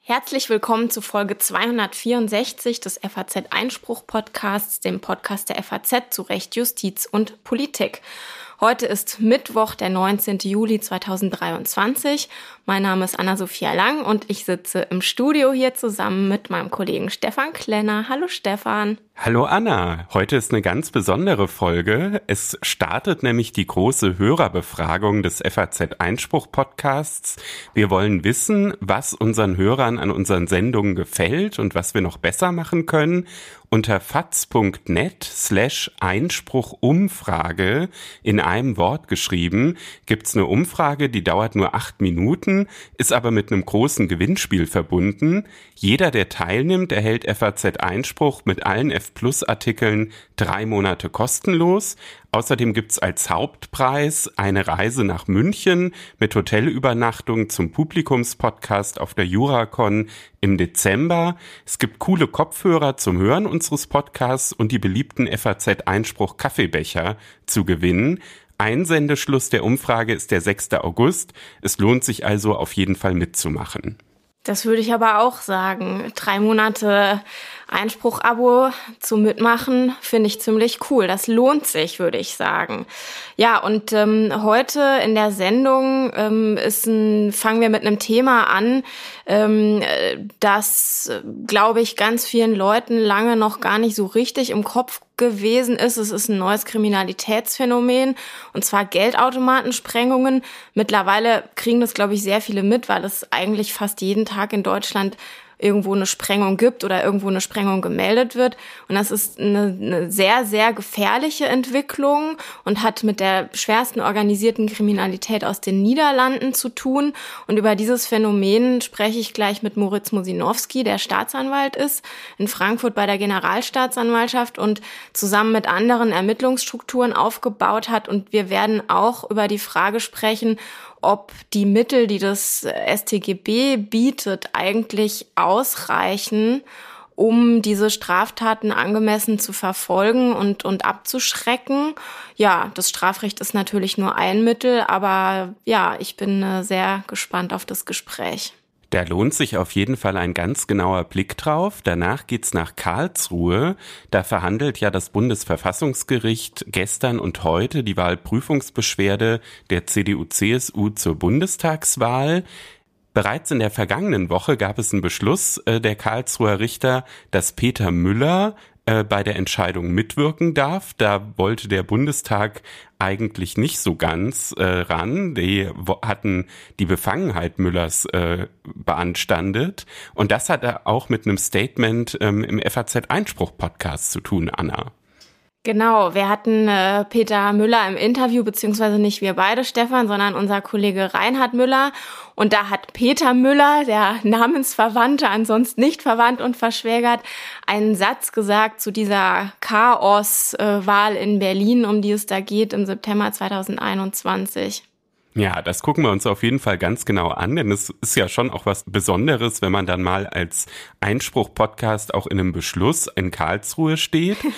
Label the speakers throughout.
Speaker 1: Herzlich willkommen zu Folge 264 des FAZ Einspruch Podcasts, dem Podcast der FAZ zu Recht, Justiz und Politik. Heute ist Mittwoch, der 19. Juli 2023. Mein Name ist Anna-Sophia Lang und ich sitze im Studio hier zusammen mit meinem Kollegen Stefan Klenner. Hallo Stefan.
Speaker 2: Hallo Anna, heute ist eine ganz besondere Folge. Es startet nämlich die große Hörerbefragung des FAZ Einspruch Podcasts. Wir wollen wissen, was unseren Hörern an unseren Sendungen gefällt und was wir noch besser machen können. Unter faz.net slash Einspruchumfrage in einem Wort geschrieben gibt's eine Umfrage, die dauert nur acht Minuten, ist aber mit einem großen Gewinnspiel verbunden. Jeder, der teilnimmt, erhält FAZ Einspruch mit allen Plus Artikeln drei Monate kostenlos. Außerdem gibt's als Hauptpreis eine Reise nach München mit Hotelübernachtung zum Publikumspodcast auf der Juracon im Dezember. Es gibt coole Kopfhörer zum Hören unseres Podcasts und die beliebten FAZ Einspruch Kaffeebecher zu gewinnen. Einsendeschluss der Umfrage ist der 6. August. Es lohnt sich also auf jeden Fall mitzumachen.
Speaker 1: Das würde ich aber auch sagen. Drei Monate Einspruch-Abo zu mitmachen, finde ich ziemlich cool. Das lohnt sich, würde ich sagen. Ja, und ähm, heute in der Sendung ähm, ist ein, fangen wir mit einem Thema an, ähm, das, glaube ich, ganz vielen Leuten lange noch gar nicht so richtig im Kopf gewesen ist. Es ist ein neues Kriminalitätsphänomen und zwar Geldautomatensprengungen. Mittlerweile kriegen das, glaube ich, sehr viele mit, weil es eigentlich fast jeden Tag in Deutschland irgendwo eine Sprengung gibt oder irgendwo eine Sprengung gemeldet wird. Und das ist eine, eine sehr, sehr gefährliche Entwicklung und hat mit der schwersten organisierten Kriminalität aus den Niederlanden zu tun. Und über dieses Phänomen spreche ich gleich mit Moritz Mosinowski, der Staatsanwalt ist, in Frankfurt bei der Generalstaatsanwaltschaft und zusammen mit anderen Ermittlungsstrukturen aufgebaut hat. Und wir werden auch über die Frage sprechen, ob die Mittel, die das STGB bietet, eigentlich ausreichen, um diese Straftaten angemessen zu verfolgen und, und abzuschrecken. Ja, das Strafrecht ist natürlich nur ein Mittel, aber ja, ich bin äh, sehr gespannt auf das Gespräch.
Speaker 2: Da lohnt sich auf jeden Fall ein ganz genauer Blick drauf. Danach geht's nach Karlsruhe. Da verhandelt ja das Bundesverfassungsgericht gestern und heute die Wahlprüfungsbeschwerde der CDU-CSU zur Bundestagswahl. Bereits in der vergangenen Woche gab es einen Beschluss äh, der Karlsruher Richter, dass Peter Müller äh, bei der Entscheidung mitwirken darf. Da wollte der Bundestag eigentlich nicht so ganz äh, ran. Die hatten die Befangenheit Müllers äh, beanstandet. Und das hat er auch mit einem Statement ähm, im FAZ-Einspruch-Podcast zu tun, Anna.
Speaker 1: Genau, wir hatten äh, Peter Müller im Interview, beziehungsweise nicht wir beide, Stefan, sondern unser Kollege Reinhard Müller. Und da hat Peter Müller, der Namensverwandte, ansonsten nicht verwandt und verschwägert, einen Satz gesagt zu dieser Chaos-Wahl in Berlin, um die es da geht im September 2021.
Speaker 2: Ja, das gucken wir uns auf jeden Fall ganz genau an, denn es ist ja schon auch was Besonderes, wenn man dann mal als Einspruch-Podcast auch in einem Beschluss in Karlsruhe steht.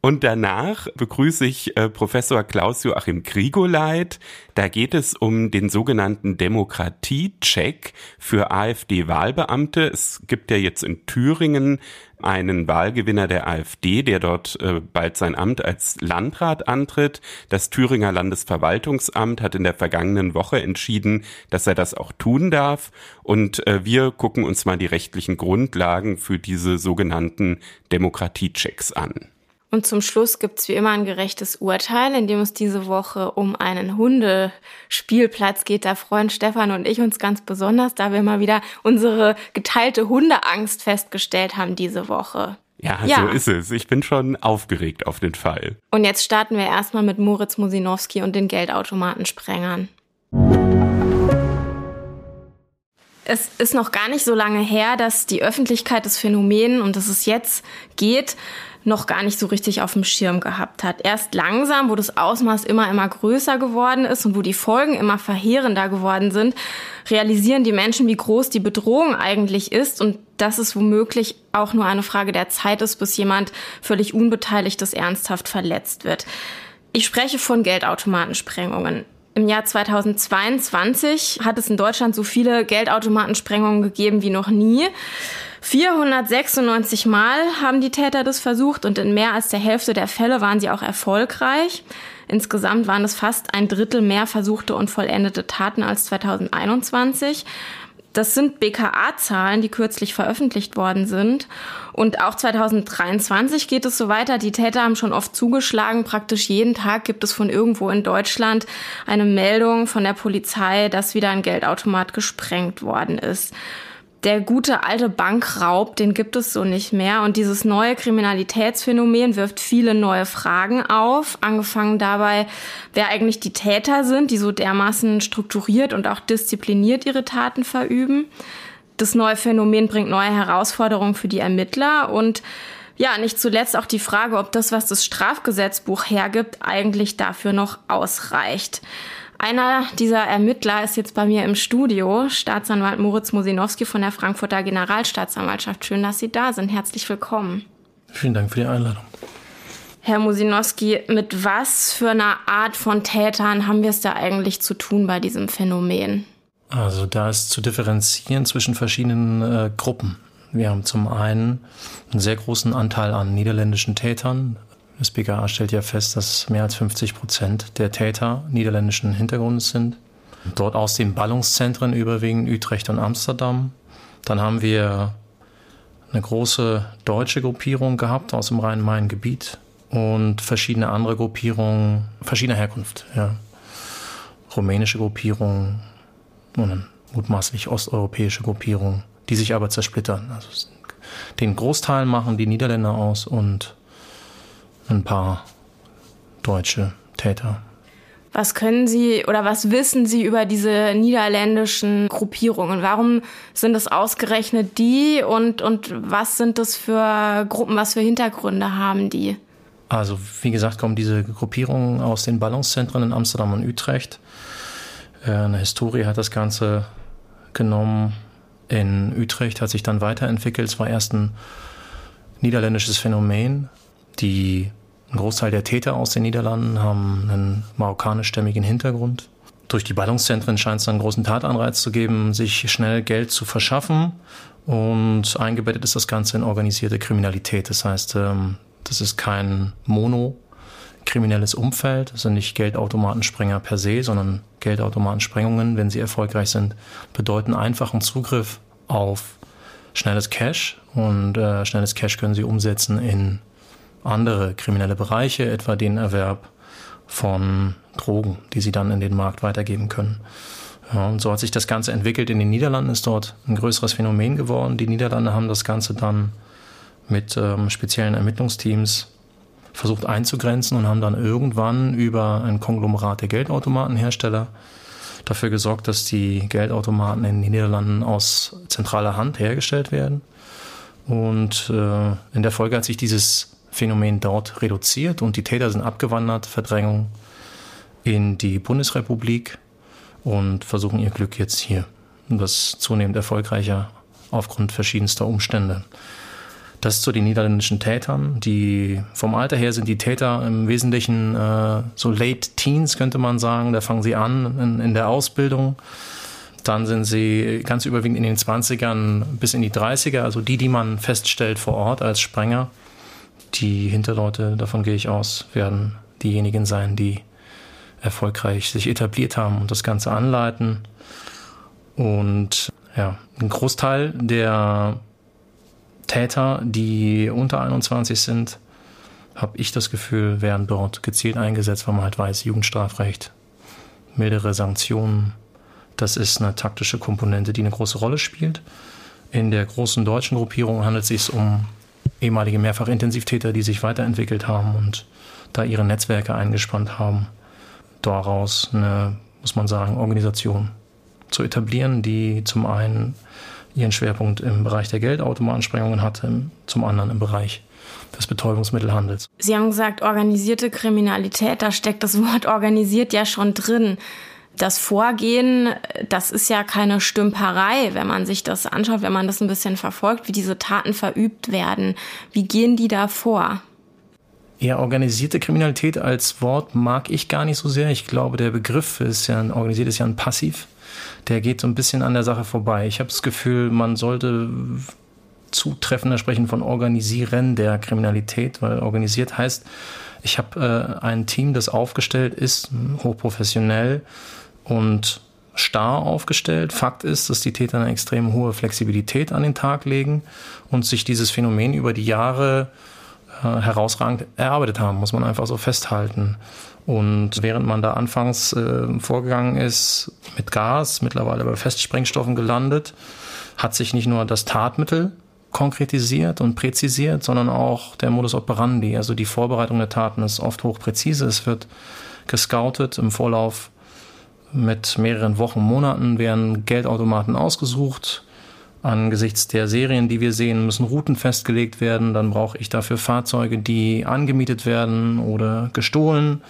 Speaker 2: Und danach begrüße ich äh, Professor Klaus-Joachim Grigoleit. Da geht es um den sogenannten Demokratie-Check für AfD-Wahlbeamte. Es gibt ja jetzt in Thüringen einen Wahlgewinner der AfD, der dort äh, bald sein Amt als Landrat antritt. Das Thüringer Landesverwaltungsamt hat in der vergangenen Woche entschieden, dass er das auch tun darf. Und äh, wir gucken uns mal die rechtlichen Grundlagen für diese sogenannten Demokratie-Checks an.
Speaker 1: Und zum Schluss gibt's wie immer ein gerechtes Urteil, in dem es diese Woche um einen Hundespielplatz geht. Da freuen Stefan und ich uns ganz besonders, da wir mal wieder unsere geteilte Hundeangst festgestellt haben diese Woche.
Speaker 2: Ja, ja, so ist es. Ich bin schon aufgeregt auf den Fall.
Speaker 1: Und jetzt starten wir erstmal mit Moritz Musinowski und den Geldautomatensprengern. Es ist noch gar nicht so lange her, dass die Öffentlichkeit des Phänomen, und das es jetzt geht, noch gar nicht so richtig auf dem Schirm gehabt hat. Erst langsam, wo das Ausmaß immer, immer größer geworden ist und wo die Folgen immer verheerender geworden sind, realisieren die Menschen, wie groß die Bedrohung eigentlich ist und dass es womöglich auch nur eine Frage der Zeit ist, bis jemand völlig Unbeteiligtes ernsthaft verletzt wird. Ich spreche von Geldautomatensprengungen. Im Jahr 2022 hat es in Deutschland so viele Geldautomatensprengungen gegeben wie noch nie. 496 Mal haben die Täter das versucht und in mehr als der Hälfte der Fälle waren sie auch erfolgreich. Insgesamt waren es fast ein Drittel mehr versuchte und vollendete Taten als 2021. Das sind BKA-Zahlen, die kürzlich veröffentlicht worden sind. Und auch 2023 geht es so weiter. Die Täter haben schon oft zugeschlagen. Praktisch jeden Tag gibt es von irgendwo in Deutschland eine Meldung von der Polizei, dass wieder ein Geldautomat gesprengt worden ist der gute alte Bankraub, den gibt es so nicht mehr. Und dieses neue Kriminalitätsphänomen wirft viele neue Fragen auf. Angefangen dabei, wer eigentlich die Täter sind, die so dermaßen strukturiert und auch diszipliniert ihre Taten verüben. Das neue Phänomen bringt neue Herausforderungen für die Ermittler und ja, nicht zuletzt auch die Frage, ob das, was das Strafgesetzbuch hergibt, eigentlich dafür noch ausreicht. Einer dieser Ermittler ist jetzt bei mir im Studio, Staatsanwalt Moritz Mosinowski von der Frankfurter Generalstaatsanwaltschaft. Schön, dass Sie da sind. Herzlich willkommen.
Speaker 3: Vielen Dank für die Einladung.
Speaker 1: Herr Mosinowski, mit was für einer Art von Tätern haben wir es da eigentlich zu tun bei diesem Phänomen?
Speaker 3: Also da ist zu differenzieren zwischen verschiedenen äh, Gruppen. Wir haben zum einen einen sehr großen Anteil an niederländischen Tätern, das BKA stellt ja fest, dass mehr als 50 Prozent der Täter niederländischen Hintergrunds sind. Dort aus den Ballungszentren überwiegend Utrecht und Amsterdam. Dann haben wir eine große deutsche Gruppierung gehabt aus dem Rhein-Main-Gebiet und verschiedene andere Gruppierungen verschiedener Herkunft. Ja. Rumänische Gruppierungen und mutmaßlich osteuropäische Gruppierung, die sich aber zersplittern. Also den Großteil machen die Niederländer aus und ein paar deutsche Täter.
Speaker 1: Was können Sie oder was wissen Sie über diese niederländischen Gruppierungen? Warum sind es ausgerechnet die und, und was sind das für Gruppen, was für Hintergründe haben die?
Speaker 3: Also, wie gesagt, kommen diese Gruppierungen aus den Ballungszentren in Amsterdam und Utrecht. Äh, eine Historie hat das Ganze genommen. In Utrecht hat sich dann weiterentwickelt. Es war erst ein niederländisches Phänomen. Die ein Großteil der Täter aus den Niederlanden haben einen marokkanischstämmigen Hintergrund. Durch die Ballungszentren scheint es einen großen Tatanreiz zu geben, sich schnell Geld zu verschaffen. Und eingebettet ist das Ganze in organisierte Kriminalität. Das heißt, ähm, das ist kein monokriminelles Umfeld. Das sind nicht Geldautomatensprenger per se, sondern Geldautomatensprengungen, wenn sie erfolgreich sind, bedeuten einfachen Zugriff auf schnelles Cash. Und äh, schnelles Cash können sie umsetzen in andere kriminelle Bereiche, etwa den Erwerb von Drogen, die sie dann in den Markt weitergeben können. Ja, und so hat sich das Ganze entwickelt. In den Niederlanden ist dort ein größeres Phänomen geworden. Die Niederlande haben das Ganze dann mit ähm, speziellen Ermittlungsteams versucht einzugrenzen und haben dann irgendwann über ein Konglomerat der Geldautomatenhersteller dafür gesorgt, dass die Geldautomaten in den Niederlanden aus zentraler Hand hergestellt werden. Und äh, in der Folge hat sich dieses Phänomen dort reduziert und die Täter sind abgewandert, Verdrängung in die Bundesrepublik und versuchen ihr Glück jetzt hier. Und das zunehmend erfolgreicher aufgrund verschiedenster Umstände. Das zu den niederländischen Tätern. Die vom Alter her sind die Täter im Wesentlichen äh, so late Teens, könnte man sagen. Da fangen sie an in, in der Ausbildung. Dann sind sie ganz überwiegend in den 20ern bis in die 30er, also die, die man feststellt vor Ort als Sprenger die Hinterleute, davon gehe ich aus, werden diejenigen sein, die erfolgreich sich etabliert haben und das Ganze anleiten. Und ja, ein Großteil der Täter, die unter 21 sind, habe ich das Gefühl, werden dort gezielt eingesetzt, weil man halt weiß, Jugendstrafrecht, mildere Sanktionen, das ist eine taktische Komponente, die eine große Rolle spielt. In der großen deutschen Gruppierung handelt es sich um ehemalige Mehrfachintensivtäter, die sich weiterentwickelt haben und da ihre Netzwerke eingespannt haben, daraus eine, muss man sagen, Organisation zu etablieren, die zum einen ihren Schwerpunkt im Bereich der Geldautomatensprengungen hat, zum anderen im Bereich des Betäubungsmittelhandels.
Speaker 1: Sie haben gesagt, organisierte Kriminalität, da steckt das Wort organisiert ja schon drin das Vorgehen, das ist ja keine Stümperei, wenn man sich das anschaut, wenn man das ein bisschen verfolgt, wie diese Taten verübt werden. Wie gehen die da vor?
Speaker 3: Ja, organisierte Kriminalität als Wort mag ich gar nicht so sehr. Ich glaube, der Begriff ist ja ein, organisiert ist ja ein Passiv. Der geht so ein bisschen an der Sache vorbei. Ich habe das Gefühl, man sollte zutreffender sprechen von Organisieren der Kriminalität, weil organisiert heißt, ich habe äh, ein Team, das aufgestellt ist, hochprofessionell und starr aufgestellt. Fakt ist, dass die Täter eine extrem hohe Flexibilität an den Tag legen und sich dieses Phänomen über die Jahre äh, herausragend erarbeitet haben, muss man einfach so festhalten. Und während man da anfangs äh, vorgegangen ist mit Gas, mittlerweile bei Festsprengstoffen gelandet, hat sich nicht nur das Tatmittel konkretisiert und präzisiert, sondern auch der Modus operandi. Also die Vorbereitung der Taten ist oft hochpräzise. Es wird gescoutet im Vorlauf mit mehreren Wochen, Monaten werden Geldautomaten ausgesucht. Angesichts der Serien, die wir sehen, müssen Routen festgelegt werden. Dann brauche ich dafür Fahrzeuge, die angemietet werden oder gestohlen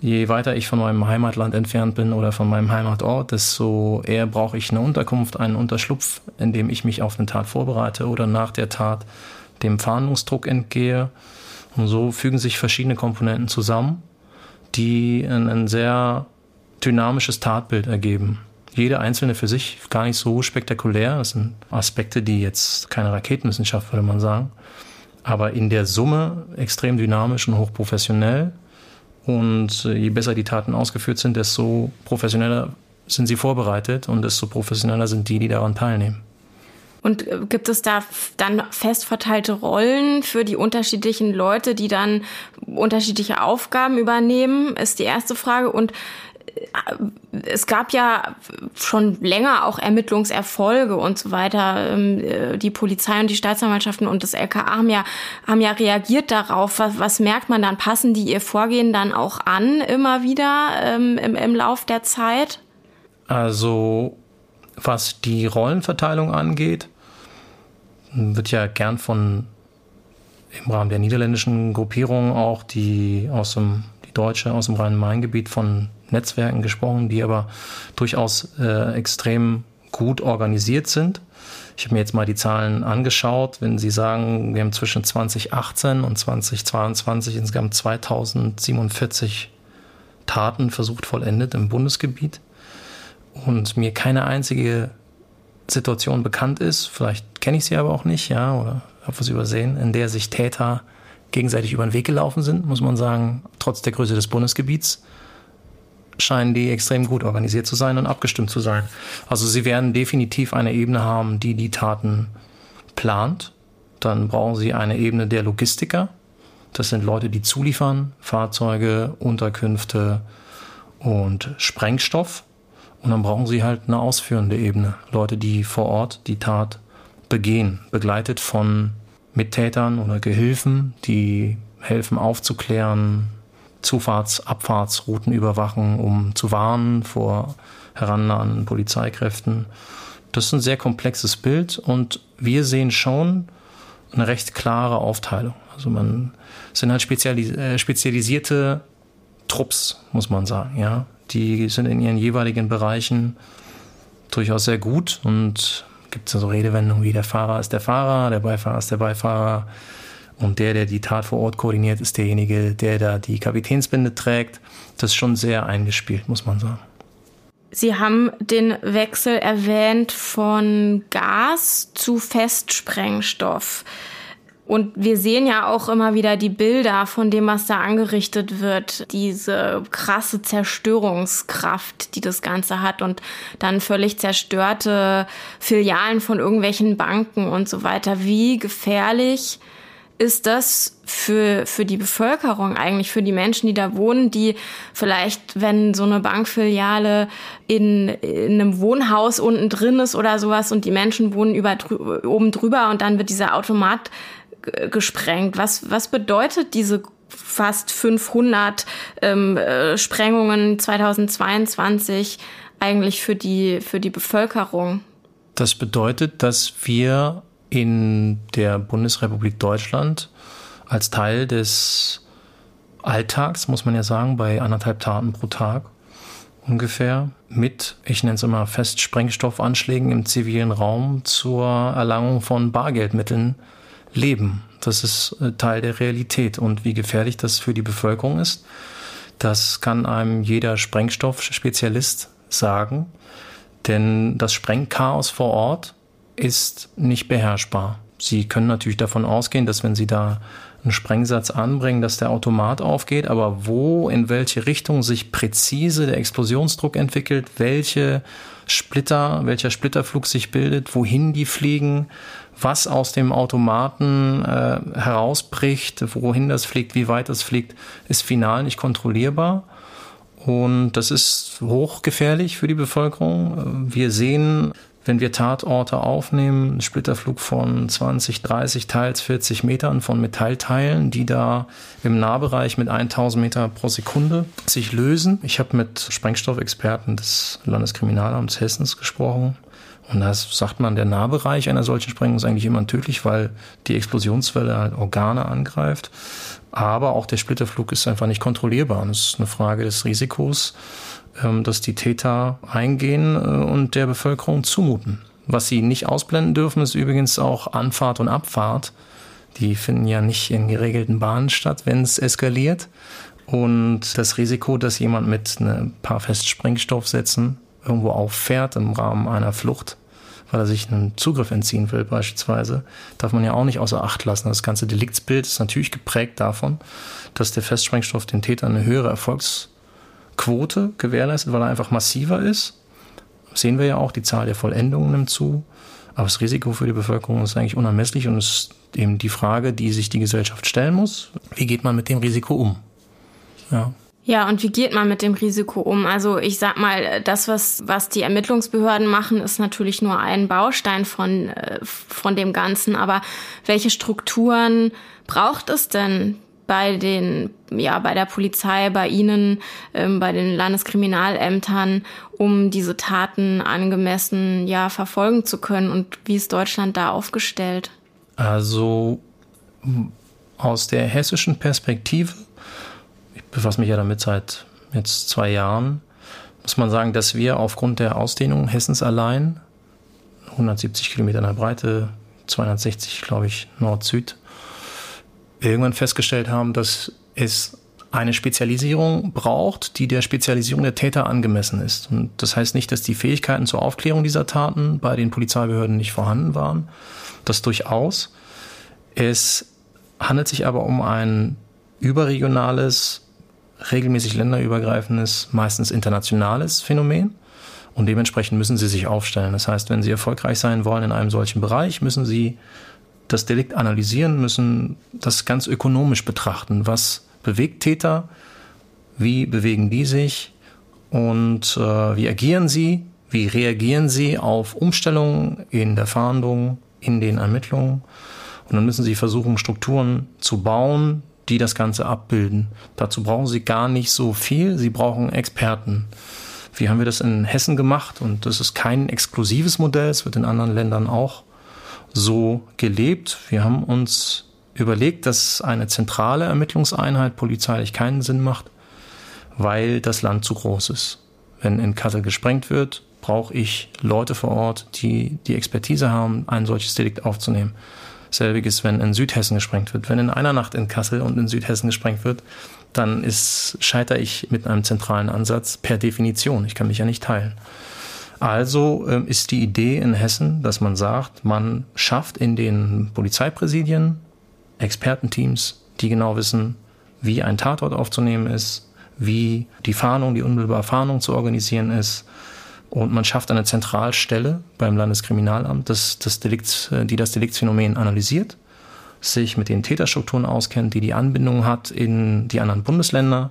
Speaker 3: je weiter ich von meinem Heimatland entfernt bin oder von meinem Heimatort, desto eher brauche ich eine Unterkunft, einen Unterschlupf, in dem ich mich auf eine Tat vorbereite oder nach der Tat dem Fahndungsdruck entgehe. Und so fügen sich verschiedene Komponenten zusammen, die ein, ein sehr dynamisches Tatbild ergeben. Jede einzelne für sich gar nicht so spektakulär. Das sind Aspekte, die jetzt keine Raketenwissenschaft, würde man sagen. Aber in der Summe extrem dynamisch und hochprofessionell und äh, je besser die Taten ausgeführt sind, desto professioneller sind sie vorbereitet und desto professioneller sind die, die daran teilnehmen.
Speaker 1: Und äh, gibt es da dann fest verteilte Rollen für die unterschiedlichen Leute, die dann unterschiedliche Aufgaben übernehmen, ist die erste Frage. Und es gab ja schon länger auch Ermittlungserfolge und so weiter. Ähm, äh, die Polizei und die Staatsanwaltschaften und das LKA haben ja, haben ja reagiert darauf. Was, was merkt man dann? Passen die ihr Vorgehen dann auch an immer wieder ähm, im, im Lauf der Zeit?
Speaker 3: Also, was die Rollenverteilung angeht, wird ja gern von im Rahmen der niederländischen Gruppierung auch die aus dem die Deutsche aus dem Rhein-Main-Gebiet von Netzwerken gesprochen, die aber durchaus äh, extrem gut organisiert sind. Ich habe mir jetzt mal die Zahlen angeschaut. Wenn Sie sagen, wir haben zwischen 2018 und 2022 insgesamt 2047 Taten versucht vollendet im Bundesgebiet und mir keine einzige Situation bekannt ist, vielleicht kenne ich sie aber auch nicht, ja, oder habe was übersehen, in der sich Täter gegenseitig über den Weg gelaufen sind, muss man sagen, trotz der Größe des Bundesgebiets scheinen die extrem gut organisiert zu sein und abgestimmt zu sein. Also sie werden definitiv eine Ebene haben, die die Taten plant. Dann brauchen sie eine Ebene der Logistiker. Das sind Leute, die zuliefern, Fahrzeuge, Unterkünfte und Sprengstoff. Und dann brauchen sie halt eine ausführende Ebene. Leute, die vor Ort die Tat begehen, begleitet von Mittätern oder Gehilfen, die helfen aufzuklären, Zufahrts-, Abfahrtsrouten überwachen, um zu warnen vor herannahenden Polizeikräften. Das ist ein sehr komplexes Bild und wir sehen schon eine recht klare Aufteilung. Also man sind halt spezialis äh, spezialisierte Trupps, muss man sagen, ja. Die sind in ihren jeweiligen Bereichen durchaus sehr gut und gibt es so Redewendungen wie der Fahrer ist der Fahrer, der Beifahrer ist der Beifahrer, und der, der die Tat vor Ort koordiniert, ist derjenige, der da die Kapitänsbinde trägt. Das ist schon sehr eingespielt, muss man sagen.
Speaker 1: Sie haben den Wechsel erwähnt von Gas zu Festsprengstoff. Und wir sehen ja auch immer wieder die Bilder von dem, was da angerichtet wird, diese krasse Zerstörungskraft, die das Ganze hat und dann völlig zerstörte Filialen von irgendwelchen Banken und so weiter. Wie gefährlich ist das für, für die Bevölkerung eigentlich, für die Menschen, die da wohnen, die vielleicht, wenn so eine Bankfiliale in, in einem Wohnhaus unten drin ist oder sowas und die Menschen wohnen über, oben drüber und dann wird dieser Automat gesprengt. Was, was bedeutet diese fast 500 ähm, äh, Sprengungen 2022 eigentlich für die, für die Bevölkerung?
Speaker 3: Das bedeutet, dass wir in der Bundesrepublik Deutschland als Teil des Alltags, muss man ja sagen, bei anderthalb Taten pro Tag ungefähr, mit, ich nenne es immer Festsprengstoffanschlägen im zivilen Raum zur Erlangung von Bargeldmitteln leben. das ist äh, Teil der Realität. Und wie gefährlich das für die Bevölkerung ist, das kann einem jeder Sprengstoffspezialist sagen. Denn das Sprengchaos vor Ort ist nicht beherrschbar. Sie können natürlich davon ausgehen, dass wenn Sie da einen Sprengsatz anbringen, dass der Automat aufgeht, aber wo, in welche Richtung sich präzise der Explosionsdruck entwickelt, welche Splitter, welcher Splitterflug sich bildet, wohin die fliegen, was aus dem Automaten äh, herausbricht, wohin das fliegt, wie weit das fliegt, ist final nicht kontrollierbar. Und das ist hochgefährlich für die Bevölkerung. Wir sehen wenn wir Tatorte aufnehmen, Splitterflug von 20, 30, teils 40 Metern von Metallteilen, die da im Nahbereich mit 1000 Meter pro Sekunde sich lösen. Ich habe mit Sprengstoffexperten des Landeskriminalamts Hessens gesprochen. Und da sagt man, der Nahbereich einer solchen Sprengung ist eigentlich immer tödlich, weil die Explosionswelle halt Organe angreift. Aber auch der Splitterflug ist einfach nicht kontrollierbar. Und es ist eine Frage des Risikos dass die Täter eingehen äh, und der Bevölkerung zumuten. Was sie nicht ausblenden dürfen, ist übrigens auch Anfahrt und Abfahrt. Die finden ja nicht in geregelten Bahnen statt, wenn es eskaliert. Und das Risiko, dass jemand mit ein paar Festsprengstoffsätzen irgendwo auffährt im Rahmen einer Flucht, weil er sich einen Zugriff entziehen will beispielsweise, darf man ja auch nicht außer Acht lassen. Das ganze Deliktsbild ist natürlich geprägt davon, dass der Festsprengstoff den Tätern eine höhere Erfolgs Quote gewährleistet, weil er einfach massiver ist. sehen wir ja auch, die Zahl der Vollendungen nimmt zu. Aber das Risiko für die Bevölkerung ist eigentlich unermesslich und ist eben die Frage, die sich die Gesellschaft stellen muss. Wie geht man mit dem Risiko um?
Speaker 1: Ja. Ja, und wie geht man mit dem Risiko um? Also ich sag mal, das, was, was die Ermittlungsbehörden machen, ist natürlich nur ein Baustein von, äh, von dem Ganzen. Aber welche Strukturen braucht es denn, bei den, ja, bei der Polizei, bei Ihnen, ähm, bei den Landeskriminalämtern, um diese Taten angemessen, ja, verfolgen zu können? Und wie ist Deutschland da aufgestellt?
Speaker 3: Also, aus der hessischen Perspektive, ich befasse mich ja damit seit jetzt zwei Jahren, muss man sagen, dass wir aufgrund der Ausdehnung Hessens allein 170 Kilometer in der Breite, 260, glaube ich, Nord-Süd, irgendwann festgestellt haben, dass es eine Spezialisierung braucht, die der Spezialisierung der Täter angemessen ist. Und das heißt nicht, dass die Fähigkeiten zur Aufklärung dieser Taten bei den Polizeibehörden nicht vorhanden waren. Das durchaus. Es handelt sich aber um ein überregionales, regelmäßig länderübergreifendes, meistens internationales Phänomen. Und dementsprechend müssen sie sich aufstellen. Das heißt, wenn sie erfolgreich sein wollen in einem solchen Bereich, müssen sie das Delikt analysieren, müssen das ganz ökonomisch betrachten. Was bewegt Täter? Wie bewegen die sich? Und äh, wie agieren sie? Wie reagieren sie auf Umstellungen in der Fahndung, in den Ermittlungen? Und dann müssen sie versuchen, Strukturen zu bauen, die das Ganze abbilden. Dazu brauchen sie gar nicht so viel. Sie brauchen Experten. Wie haben wir das in Hessen gemacht? Und das ist kein exklusives Modell. Es wird in anderen Ländern auch so gelebt. Wir haben uns überlegt, dass eine zentrale Ermittlungseinheit polizeilich keinen Sinn macht, weil das Land zu groß ist. Wenn in Kassel gesprengt wird, brauche ich Leute vor Ort, die die Expertise haben, ein solches Delikt aufzunehmen. Selbiges, wenn in Südhessen gesprengt wird. Wenn in einer Nacht in Kassel und in Südhessen gesprengt wird, dann ist, scheitere ich mit einem zentralen Ansatz per Definition. Ich kann mich ja nicht teilen. Also ähm, ist die Idee in Hessen, dass man sagt, man schafft in den Polizeipräsidien Expertenteams, die genau wissen, wie ein Tatort aufzunehmen ist, wie die Fahndung, die unmittelbare Fahndung zu organisieren ist. Und man schafft eine Zentralstelle beim Landeskriminalamt, das, das Delikt, äh, die das Deliktsphänomen analysiert, sich mit den Täterstrukturen auskennt, die die Anbindung hat in die anderen Bundesländer,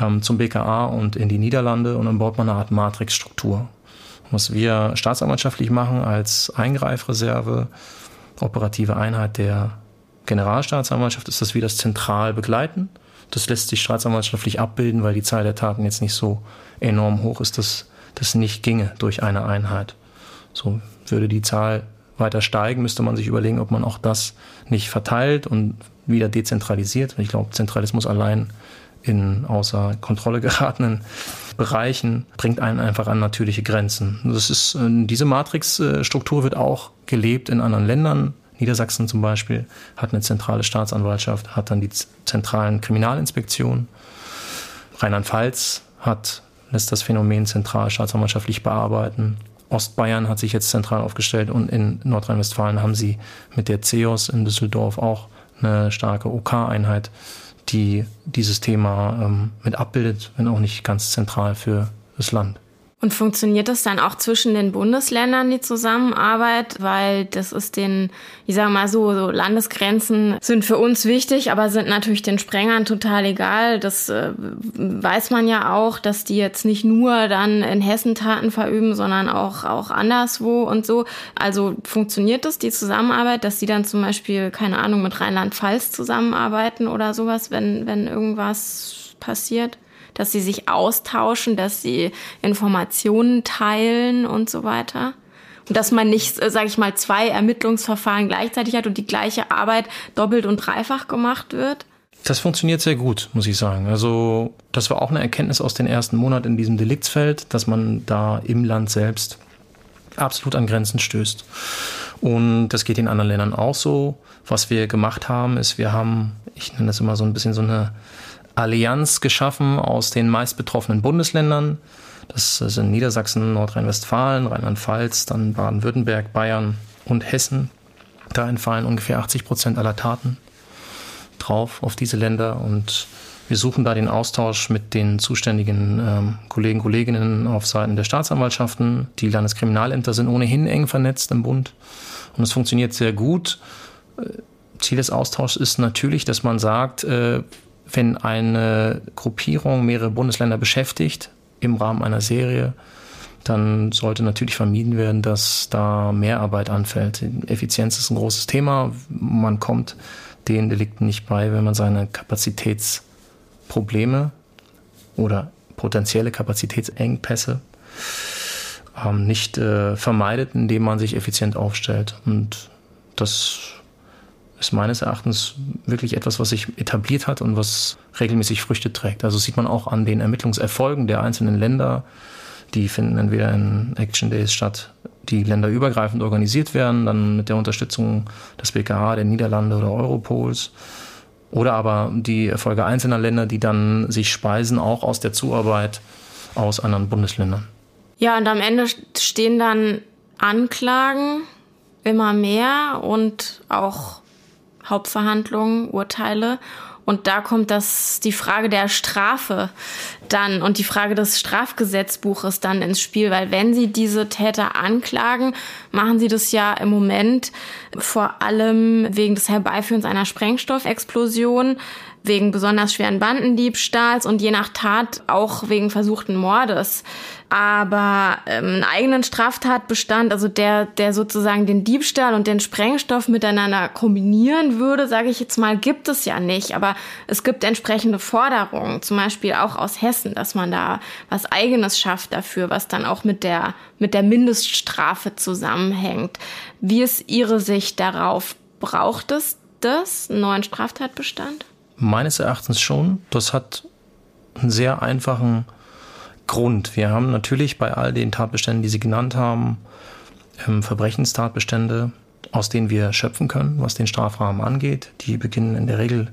Speaker 3: ähm, zum BKA und in die Niederlande. Und dann baut man eine Art Matrixstruktur. Was wir staatsanwaltschaftlich machen als Eingreifreserve, operative Einheit der Generalstaatsanwaltschaft, ist, dass wir das zentral begleiten. Das lässt sich staatsanwaltschaftlich abbilden, weil die Zahl der Taten jetzt nicht so enorm hoch ist, dass das nicht ginge durch eine Einheit. So würde die Zahl weiter steigen, müsste man sich überlegen, ob man auch das nicht verteilt und wieder dezentralisiert. Ich glaube, Zentralismus allein in außer Kontrolle geratenen Bereichen bringt einen einfach an natürliche Grenzen. Das ist, äh, diese Matrixstruktur wird auch gelebt in anderen Ländern. Niedersachsen zum Beispiel hat eine zentrale Staatsanwaltschaft, hat dann die zentralen Kriminalinspektionen. Rheinland-Pfalz hat, lässt das Phänomen zentral staatsanwaltschaftlich bearbeiten. Ostbayern hat sich jetzt zentral aufgestellt und in Nordrhein-Westfalen haben sie mit der CEOS in Düsseldorf auch eine starke OK-Einheit, die dieses Thema ähm, mit abbildet, wenn auch nicht ganz zentral für das Land.
Speaker 1: Und funktioniert das dann auch zwischen den Bundesländern, die Zusammenarbeit? Weil das ist den, ich sage mal so, so Landesgrenzen sind für uns wichtig, aber sind natürlich den Sprengern total egal. Das äh, weiß man ja auch, dass die jetzt nicht nur dann in Hessen Taten verüben, sondern auch, auch anderswo und so. Also funktioniert das, die Zusammenarbeit, dass die dann zum Beispiel, keine Ahnung, mit Rheinland-Pfalz zusammenarbeiten oder sowas, wenn, wenn irgendwas passiert? Dass sie sich austauschen, dass sie Informationen teilen und so weiter. Und dass man nicht, äh, sage ich mal, zwei Ermittlungsverfahren gleichzeitig hat und die gleiche Arbeit doppelt und dreifach gemacht wird.
Speaker 3: Das funktioniert sehr gut, muss ich sagen. Also das war auch eine Erkenntnis aus den ersten Monaten in diesem Deliktsfeld, dass man da im Land selbst absolut an Grenzen stößt. Und das geht in anderen Ländern auch so. Was wir gemacht haben, ist, wir haben, ich nenne das immer so ein bisschen so eine Allianz geschaffen aus den meist betroffenen Bundesländern. Das sind Niedersachsen, Nordrhein-Westfalen, Rheinland-Pfalz, dann Baden-Württemberg, Bayern und Hessen. Da entfallen ungefähr 80 Prozent aller Taten drauf auf diese Länder und wir suchen da den Austausch mit den zuständigen ähm, Kollegen, Kolleginnen auf Seiten der Staatsanwaltschaften. Die Landeskriminalämter sind ohnehin eng vernetzt im Bund und es funktioniert sehr gut. Ziel des Austauschs ist natürlich, dass man sagt, äh, wenn eine Gruppierung mehrere Bundesländer beschäftigt im Rahmen einer Serie, dann sollte natürlich vermieden werden, dass da Mehrarbeit anfällt. Effizienz ist ein großes Thema. Man kommt den Delikten nicht bei, wenn man seine Kapazitätsprobleme oder potenzielle Kapazitätsengpässe ähm, nicht äh, vermeidet, indem man sich effizient aufstellt. Und das ist meines Erachtens wirklich etwas, was sich etabliert hat und was regelmäßig Früchte trägt. Also sieht man auch an den Ermittlungserfolgen der einzelnen Länder. Die finden entweder in Action Days statt, die länderübergreifend organisiert werden, dann mit der Unterstützung des BKH, der Niederlande oder Europols. Oder aber die Erfolge einzelner Länder, die dann sich speisen, auch aus der Zuarbeit aus anderen Bundesländern.
Speaker 1: Ja, und am Ende stehen dann Anklagen immer mehr und auch Hauptverhandlungen, Urteile. Und da kommt das, die Frage der Strafe dann und die Frage des Strafgesetzbuches dann ins Spiel, weil wenn Sie diese Täter anklagen, machen Sie das ja im Moment vor allem wegen des Herbeiführens einer Sprengstoffexplosion, wegen besonders schweren Bandendiebstahls und je nach Tat auch wegen versuchten Mordes aber ähm, einen eigenen Straftatbestand, also der, der sozusagen den Diebstahl und den Sprengstoff miteinander kombinieren würde, sage ich jetzt mal, gibt es ja nicht. Aber es gibt entsprechende Forderungen, zum Beispiel auch aus Hessen, dass man da was Eigenes schafft dafür, was dann auch mit der, mit der Mindeststrafe zusammenhängt. Wie ist Ihre Sicht darauf? Braucht es das, einen neuen Straftatbestand?
Speaker 3: Meines Erachtens schon. Das hat einen sehr einfachen Grund. Wir haben natürlich bei all den Tatbeständen, die Sie genannt haben, ähm, Verbrechenstatbestände, aus denen wir schöpfen können, was den Strafrahmen angeht. Die beginnen in der Regel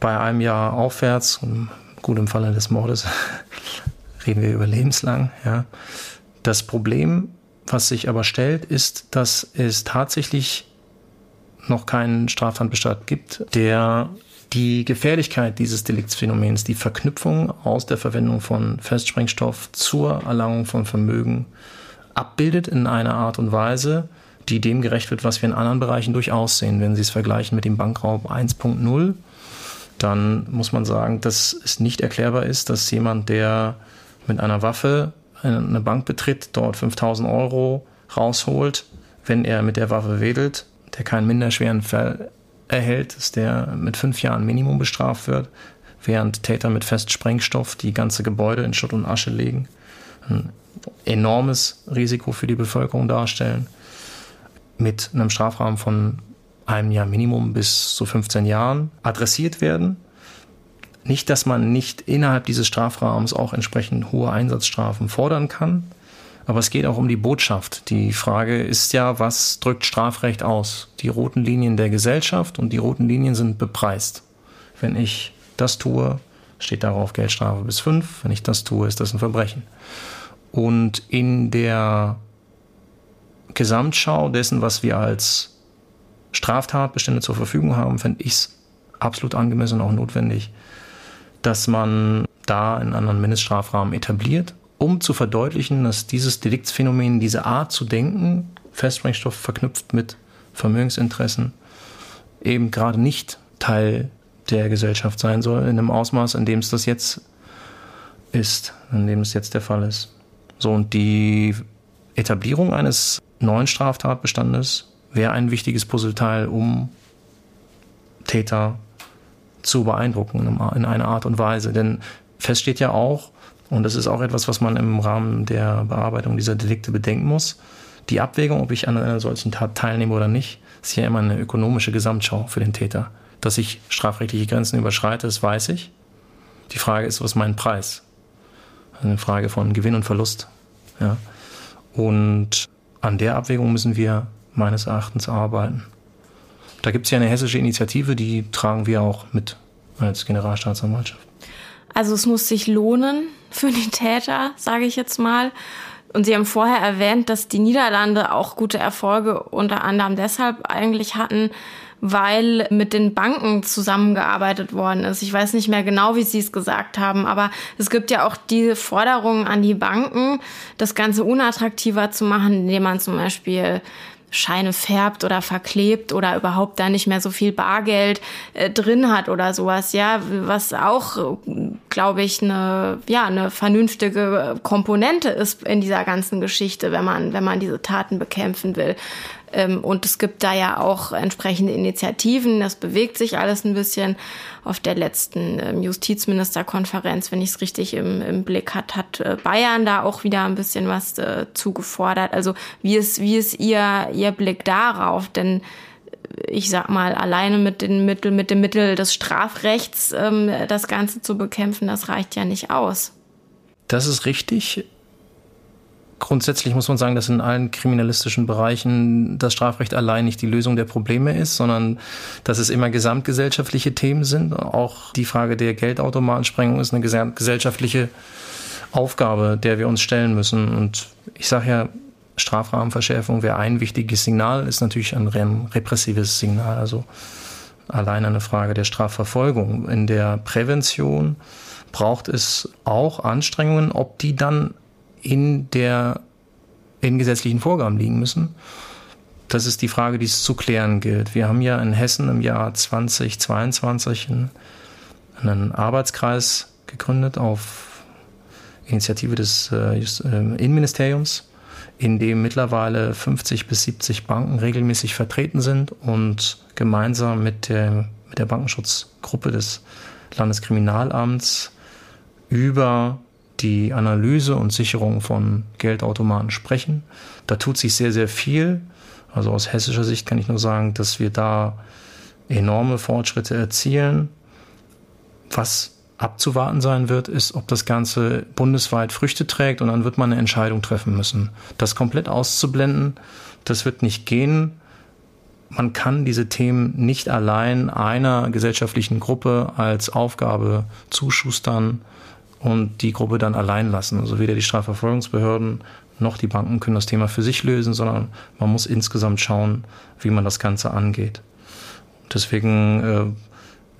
Speaker 3: bei einem Jahr aufwärts und gut im Falle des Mordes reden wir über lebenslang. Ja. Das Problem, was sich aber stellt, ist, dass es tatsächlich noch keinen Straftatbestand gibt, der die Gefährlichkeit dieses Deliktsphänomens, die Verknüpfung aus der Verwendung von Festsprengstoff zur Erlangung von Vermögen abbildet in einer Art und Weise, die dem gerecht wird, was wir in anderen Bereichen durchaus sehen. Wenn Sie es vergleichen mit dem Bankraub 1.0, dann muss man sagen, dass es nicht erklärbar ist, dass jemand, der mit einer Waffe eine Bank betritt, dort 5000 Euro rausholt, wenn er mit der Waffe wedelt, der keinen minderschweren Fall erhält, dass der mit fünf Jahren Minimum bestraft wird, während Täter mit Festsprengstoff die ganze Gebäude in Schutt und Asche legen, ein enormes Risiko für die Bevölkerung darstellen, mit einem Strafrahmen von einem Jahr Minimum bis zu 15 Jahren adressiert werden. Nicht, dass man nicht innerhalb dieses Strafrahmens auch entsprechend hohe Einsatzstrafen fordern kann, Aber es geht auch um die Botschaft. Die Frage ist ja, was drückt Strafrecht aus? Die roten Linien der Gesellschaft und die roten Linien sind bepreist. Wenn ich das tue, steht darauf Geldstrafe bis fünf. Wenn ich das tue, ist das ein Verbrechen. Und in der Gesamtschau dessen, was wir als Straftatbestände zur Verfügung haben, fände ich es absolut angemessen und auch notwendig, dass man da einen anderen Mindeststrafrahmen etabliert um zu verdeutlichen, dass dieses Deliktsphänomen, diese Art zu denken, Festsprengstoff verknüpft mit Vermögensinteressen, eben gerade nicht Teil der Gesellschaft sein soll, in einem Ausmaß, in dem es das jetzt ist, in dem es jetzt der Fall ist. So, und die Etablierung eines neuen Straftatbestandes wäre ein wichtiges Puzzleteil, um Täter zu beeindrucken in einer Art und Weise. Denn fest steht ja auch, und das ist auch etwas, was man im Rahmen der Bearbeitung dieser Delikte bedenken muss. Die Abwägung, ob ich an einer solchen Tat teilnehme oder nicht, ist ja immer eine ökonomische Gesamtschau für den Täter. Dass ich strafrechtliche Grenzen überschreite, das weiß ich. Die Frage ist, was ist mein Preis? Eine Frage von Gewinn und Verlust. Ja. Und an der Abwägung müssen wir meines Erachtens arbeiten. Da gibt es ja eine hessische Initiative, die tragen wir auch mit als Generalstaatsanwaltschaft.
Speaker 1: Also es muss sich lohnen für die Täter, sage ich jetzt mal. Und Sie haben vorher erwähnt, dass die Niederlande auch gute Erfolge unter anderem deshalb eigentlich hatten, weil mit den Banken zusammengearbeitet worden ist. Ich weiß nicht mehr genau, wie Sie es gesagt haben, aber es gibt ja auch diese Forderung an die Banken, das Ganze unattraktiver zu machen, indem man zum Beispiel Scheine färbt oder verklebt oder überhaupt da nicht mehr so viel Bargeld äh, drin hat oder sowas, ja, was auch, glaube ich, eine, ja, eine vernünftige Komponente ist in dieser ganzen Geschichte, wenn man, wenn man diese Taten bekämpfen will. Ähm, und es gibt da ja auch entsprechende Initiativen. Das bewegt sich alles ein bisschen. Auf der letzten ähm, Justizministerkonferenz, wenn ich es richtig im, im Blick hat, hat äh, Bayern da auch wieder ein bisschen was äh, zugefordert. Also wie ist, wie ist ihr, ihr Blick darauf? Denn äh, ich sag mal, alleine mit den Mitteln, mit dem Mittel des Strafrechts ähm, das Ganze zu bekämpfen, das reicht ja nicht aus.
Speaker 3: Das ist richtig grundsätzlich muss man sagen, dass in allen kriminalistischen Bereichen das Strafrecht allein nicht die Lösung der Probleme ist, sondern dass es immer gesamtgesellschaftliche Themen sind. Auch die Frage der Geldautomatensprengung ist eine gesellschaftliche Aufgabe, der wir uns stellen müssen. Und ich sage ja, Strafrahmenverschärfung wäre ein wichtiges Signal, ist natürlich ein repressives Signal, also allein eine Frage der Strafverfolgung. In der Prävention braucht es auch Anstrengungen, ob die dann in der in gesetzlichen Vorgaben liegen müssen. Das ist die Frage, die es zu klären gilt. Wir haben ja in Hessen im Jahr 2022 einen, Arbeitskreis gegründet auf Initiative des äh, äh Innenministeriums, in dem mittlerweile 50 bis 70 Banken regelmäßig vertreten sind und gemeinsam mit der, mit der Bankenschutzgruppe des Landeskriminalamts über die Analyse und Sicherung von Geldautomaten sprechen. Da tut sich sehr, sehr viel. Also aus hessischer Sicht kann ich nur sagen, dass wir da enorme Fortschritte erzielen. Was abzuwarten sein wird, ist, ob das Ganze bundesweit Früchte trägt und dann wird man eine Entscheidung treffen müssen. Das komplett auszublenden, das wird nicht gehen. Man kann diese Themen nicht allein einer gesellschaftlichen Gruppe als Aufgabe zuschustern und die Gruppe dann allein lassen. Also weder die Strafverfolgungsbehörden noch die Banken können das Thema für sich lösen, sondern man muss insgesamt schauen, wie man das Ganze angeht. Deswegen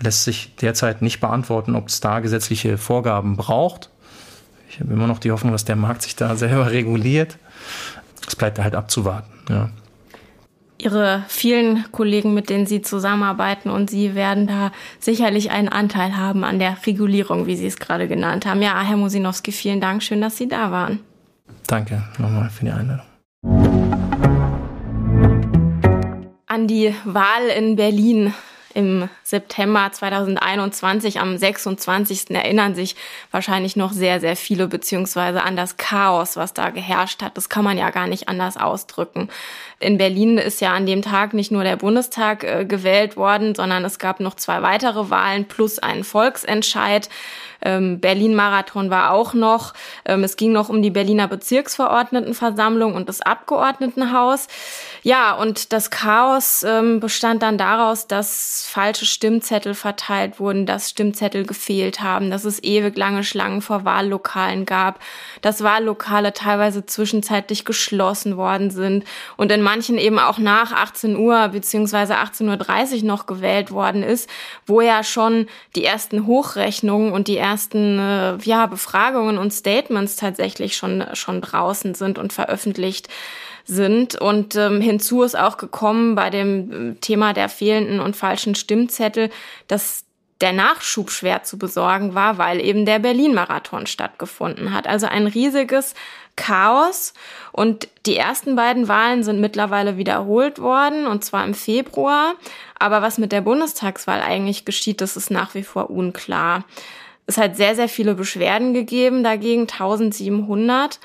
Speaker 3: äh, lässt sich derzeit nicht beantworten, ob es da gesetzliche Vorgaben braucht. Ich habe immer noch die Hoffnung, dass der Markt sich da selber reguliert. Es bleibt halt abzuwarten. Ja.
Speaker 1: Ihre vielen Kollegen, mit denen Sie zusammenarbeiten und Sie werden da sicherlich einen Anteil haben an der Regulierung, wie Sie es gerade genannt haben. Ja, Herr Musinowski, vielen Dank. Schön, dass Sie da waren.
Speaker 3: Danke nochmal für die Einladung.
Speaker 1: An die Wahl in Berlin im September 2021 am 26. erinnern sich wahrscheinlich noch sehr, sehr viele, beziehungsweise an das Chaos, was da geherrscht hat. Das kann man ja gar nicht anders ausdrücken. In Berlin ist ja an dem Tag nicht nur der Bundestag äh, gewählt worden, sondern es gab noch zwei weitere Wahlen plus einen Volksentscheid. Ähm, Berlin-Marathon war auch noch. Ähm, es ging noch um die Berliner Bezirksverordnetenversammlung und das Abgeordnetenhaus. Ja, und das Chaos ähm, bestand dann daraus, dass falsche Stimmzettel verteilt wurden, dass Stimmzettel gefehlt haben, dass es ewig lange Schlangen vor Wahllokalen gab, dass Wahllokale teilweise zwischenzeitlich geschlossen worden sind und in manchen eben auch nach 18 Uhr beziehungsweise 18.30 Uhr noch gewählt worden ist, wo ja schon die ersten Hochrechnungen und die ersten äh, ja, Befragungen und Statements tatsächlich schon, schon draußen sind und veröffentlicht sind. Und ähm, hinzu ist auch gekommen bei dem ähm, Thema der fehlenden und falschen Stimmzettel, dass der Nachschub schwer zu besorgen war, weil eben der Berlin-Marathon stattgefunden hat. Also ein riesiges Chaos. Und die ersten beiden Wahlen sind mittlerweile wiederholt worden, und zwar im Februar. Aber was mit der Bundestagswahl eigentlich geschieht, das ist nach wie vor unklar. Es hat sehr, sehr viele Beschwerden gegeben dagegen, 1700.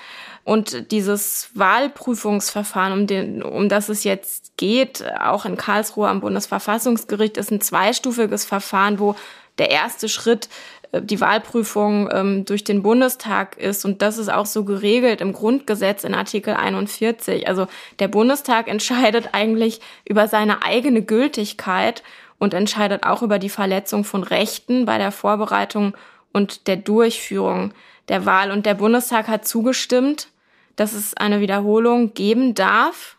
Speaker 1: Und dieses Wahlprüfungsverfahren, um, den, um das es jetzt geht, auch in Karlsruhe am Bundesverfassungsgericht, ist ein zweistufiges Verfahren, wo der erste Schritt äh, die Wahlprüfung ähm, durch den Bundestag ist. Und das ist auch so geregelt im Grundgesetz in Artikel 41. Also der Bundestag entscheidet eigentlich über seine eigene Gültigkeit und entscheidet auch über die Verletzung von Rechten bei der Vorbereitung und der Durchführung der Wahl. Und der Bundestag hat zugestimmt, dass es eine Wiederholung geben darf.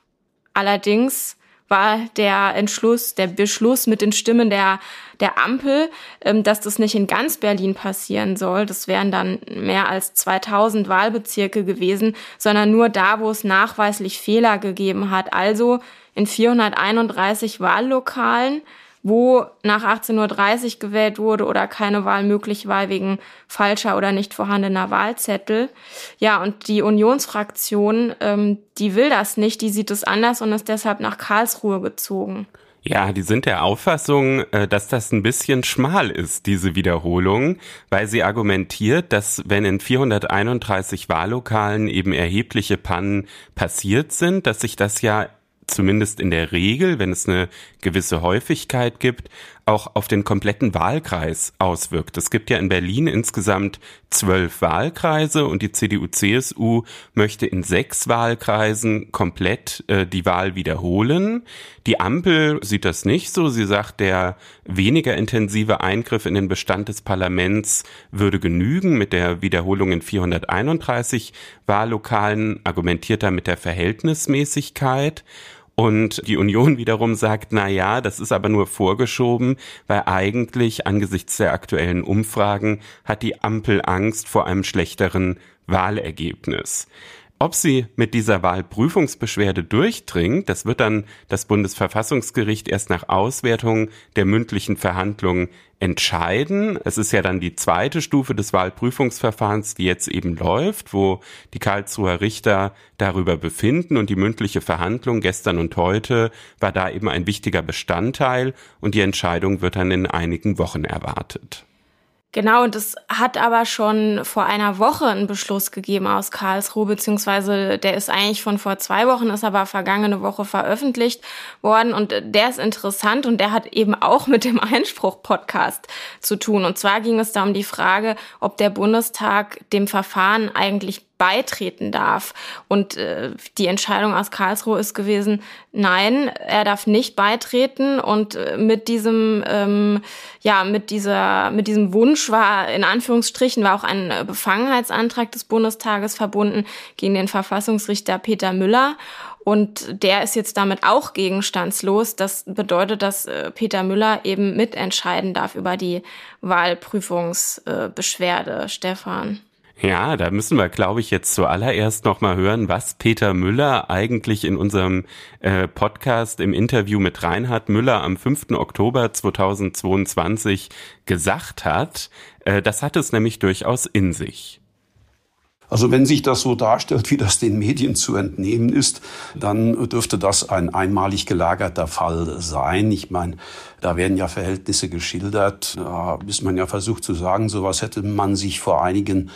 Speaker 1: Allerdings war der Entschluss, der Beschluss mit den Stimmen der, der Ampel, ähm, dass das nicht in ganz Berlin passieren soll. Das wären dann mehr als 2000 Wahlbezirke gewesen, sondern nur da, wo es nachweislich Fehler gegeben hat. Also in 431 Wahllokalen wo nach 18.30 Uhr gewählt wurde oder keine Wahl möglich war wegen falscher oder nicht vorhandener Wahlzettel. Ja, und die Unionsfraktion, ähm, die will das nicht, die sieht es anders und ist deshalb nach Karlsruhe gezogen.
Speaker 2: Ja, die sind der Auffassung, äh, dass das ein bisschen schmal ist, diese Wiederholung, weil sie argumentiert, dass wenn in 431 Wahllokalen eben erhebliche Pannen passiert sind, dass sich das ja zumindest in der Regel, wenn es eine gewisse Häufigkeit gibt, auch auf den kompletten Wahlkreis auswirkt. Es gibt ja in Berlin insgesamt zwölf Wahlkreise und die CDU-CSU möchte in sechs Wahlkreisen komplett äh, die Wahl wiederholen. Die Ampel sieht das nicht so. Sie sagt, der weniger intensive Eingriff in den Bestand des Parlaments würde genügen mit der Wiederholung in 431 Wahllokalen, argumentiert er mit der Verhältnismäßigkeit. Und die Union wiederum sagt, na ja, das ist aber nur vorgeschoben, weil eigentlich angesichts der aktuellen Umfragen hat die Ampel Angst vor einem schlechteren Wahlergebnis. Ob sie mit dieser Wahlprüfungsbeschwerde durchdringt, das wird dann das Bundesverfassungsgericht erst nach Auswertung der mündlichen Verhandlungen entscheiden. Es ist ja dann die zweite Stufe des Wahlprüfungsverfahrens, die jetzt eben läuft, wo die Karlsruher Richter darüber befinden und die mündliche Verhandlung gestern und heute war da eben ein wichtiger Bestandteil und die Entscheidung wird dann in einigen Wochen erwartet.
Speaker 1: Genau, und es hat aber schon vor einer Woche einen Beschluss gegeben aus Karlsruhe, beziehungsweise der ist eigentlich von vor zwei Wochen, ist aber vergangene Woche veröffentlicht worden und der ist interessant und der hat eben auch mit dem Einspruch-Podcast zu tun. Und zwar ging es da um die Frage, ob der Bundestag dem Verfahren eigentlich beitreten darf. Und äh, die Entscheidung aus Karlsruhe ist gewesen, nein, er darf nicht beitreten. Und äh, mit diesem, ähm, ja, mit dieser, mit diesem Wunsch war in Anführungsstrichen war auch ein Befangenheitsantrag des Bundestages verbunden gegen den Verfassungsrichter Peter Müller. Und der ist jetzt damit auch gegenstandslos. Das bedeutet, dass äh, Peter Müller eben mitentscheiden darf über die Wahlprüfungsbeschwerde. Äh, Stefan.
Speaker 2: Ja, da müssen wir, glaube ich, jetzt zuallererst noch mal hören, was Peter Müller eigentlich in unserem äh, Podcast im Interview mit Reinhard Müller am 5. Oktober 2022 gesagt hat. Äh, das hat es nämlich durchaus in sich.
Speaker 4: Also wenn sich das so darstellt, wie das den Medien zu entnehmen ist, dann dürfte das ein einmalig gelagerter Fall sein. Ich meine, da werden ja Verhältnisse geschildert. Da ist man ja versucht zu sagen, sowas hätte man sich vor einigen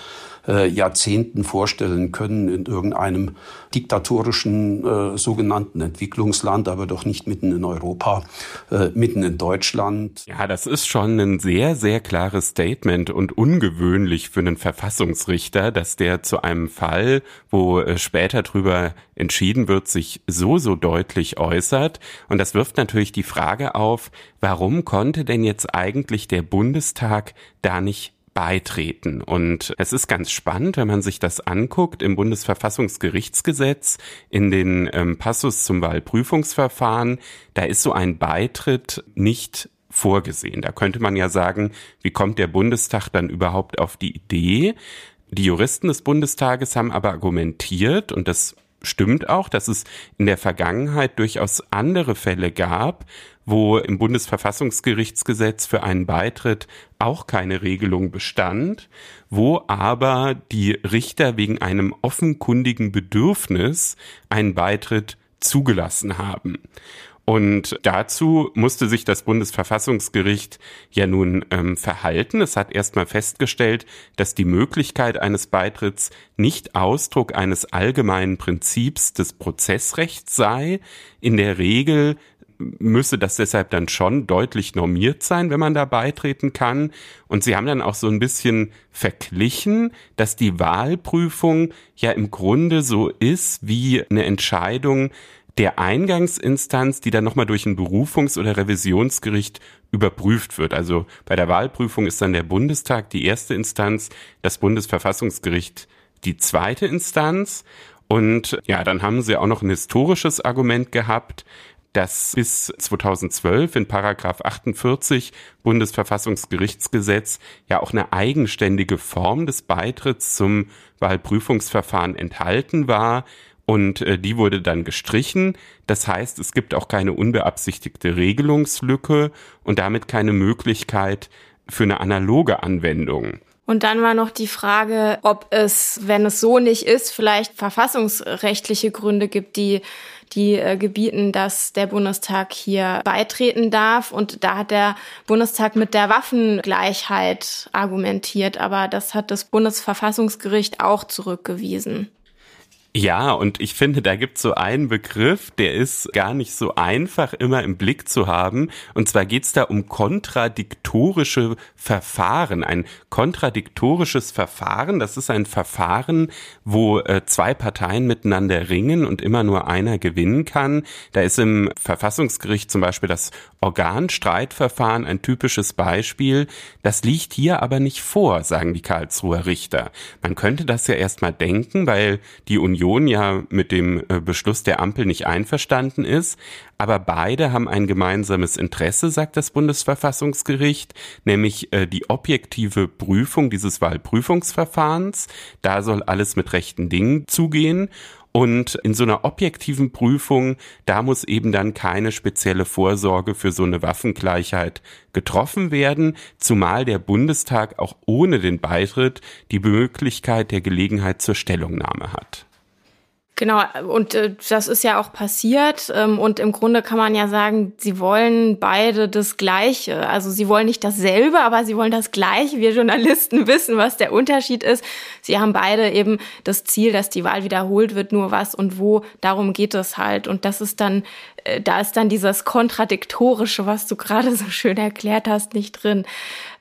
Speaker 4: äh, Jahrzehnten vorstellen können in irgendeinem diktatorischen äh, sogenannten Entwicklungsland, aber doch nicht mitten in Europa, äh, mitten in Deutschland.
Speaker 2: Ja, das ist schon ein sehr, sehr klares Statement und ungewöhnlich für einen Verfassungsrichter, dass der zu einem Fall, wo äh, später drüber entschieden wird, sich so, so deutlich äußert. Und das wirft natürlich die Frage auf, warum konnte denn jetzt eigentlich der Bundestag da nicht beitreten. Und es ist ganz spannend, wenn man sich das anguckt im Bundesverfassungsgerichtsgesetz, in den ähm, Passus zum Wahlprüfungsverfahren, da ist so ein Beitritt nicht vorgesehen. Da könnte man ja sagen, wie kommt der Bundestag dann überhaupt auf die Idee? Die Juristen des Bundestages haben aber argumentiert, und das stimmt auch, dass es in der Vergangenheit durchaus andere Fälle gab, wo im Bundesverfassungsgerichtsgesetz für einen Beitritt auch keine Regelung bestand, wo aber die Richter wegen einem offenkundigen Bedürfnis einen Beitritt zugelassen haben. Und dazu musste sich das Bundesverfassungsgericht ja nun ähm, verhalten. Es hat erstmal festgestellt, dass die Möglichkeit eines Beitritts nicht Ausdruck eines allgemeinen Prinzips des Prozessrechts sei. In der Regel müsse das deshalb dann schon deutlich normiert sein, wenn man da beitreten kann. Und sie haben dann auch so ein bisschen verglichen, dass die Wahlprüfung ja im Grunde so ist wie eine Entscheidung der Eingangsinstanz, die dann nochmal durch ein Berufungs- oder Revisionsgericht überprüft wird. Also bei der Wahlprüfung ist dann der Bundestag die erste Instanz, das Bundesverfassungsgericht die zweite Instanz. Und ja, dann haben sie auch noch ein historisches Argument gehabt, dass bis 2012 in Paragraph 48 Bundesverfassungsgerichtsgesetz ja auch eine eigenständige Form des Beitritts zum Wahlprüfungsverfahren enthalten war, und äh, die wurde dann gestrichen. Das heißt, es gibt auch keine unbeabsichtigte Regelungslücke und damit keine Möglichkeit für eine analoge Anwendung.
Speaker 1: Und dann war noch die Frage, ob es, wenn es so nicht ist, vielleicht verfassungsrechtliche Gründe gibt, die die äh, gebieten, dass der Bundestag hier beitreten darf. Und da hat der Bundestag mit der Waffengleichheit argumentiert, aber das hat das Bundesverfassungsgericht auch zurückgewiesen.
Speaker 2: Ja, und ich finde, da gibt es so einen Begriff, der ist gar nicht so einfach immer im Blick zu haben. Und zwar geht es da um kontradiktorische Verfahren. Ein kontradiktorisches Verfahren, das ist ein Verfahren, wo äh, zwei Parteien miteinander ringen und immer nur einer gewinnen kann. Da ist im Verfassungsgericht zum Beispiel das Organstreitverfahren ein typisches Beispiel. Das liegt hier aber nicht vor, sagen die Karlsruher Richter. Man könnte das ja erstmal denken, weil die Union Union ja mit dem äh, Beschluss der Ampel nicht einverstanden ist. Aber beide haben ein gemeinsames Interesse, sagt das Bundesverfassungsgericht, nämlich äh, die objektive Prüfung dieses Wahlprüfungsverfahrens. Da soll alles mit rechten Dingen zugehen. Und in so einer objektiven Prüfung, da muss eben dann keine spezielle Vorsorge für so eine Waffengleichheit getroffen werden, zumal der Bundestag auch ohne den Beitritt die Möglichkeit der Gelegenheit zur Stellungnahme hat.
Speaker 1: Genau, und äh, das ist ja auch passiert. Ähm, und im Grunde kann man ja sagen, sie wollen beide das Gleiche. Also sie wollen nicht dasselbe, aber sie wollen das Gleiche. Wir Journalisten wissen, was der Unterschied ist. Sie haben beide eben das Ziel, dass die Wahl wiederholt wird, nur was und wo. Darum geht es halt. Und das ist dann, äh, da ist dann dieses Kontradiktorische, was du gerade so schön erklärt hast, nicht drin.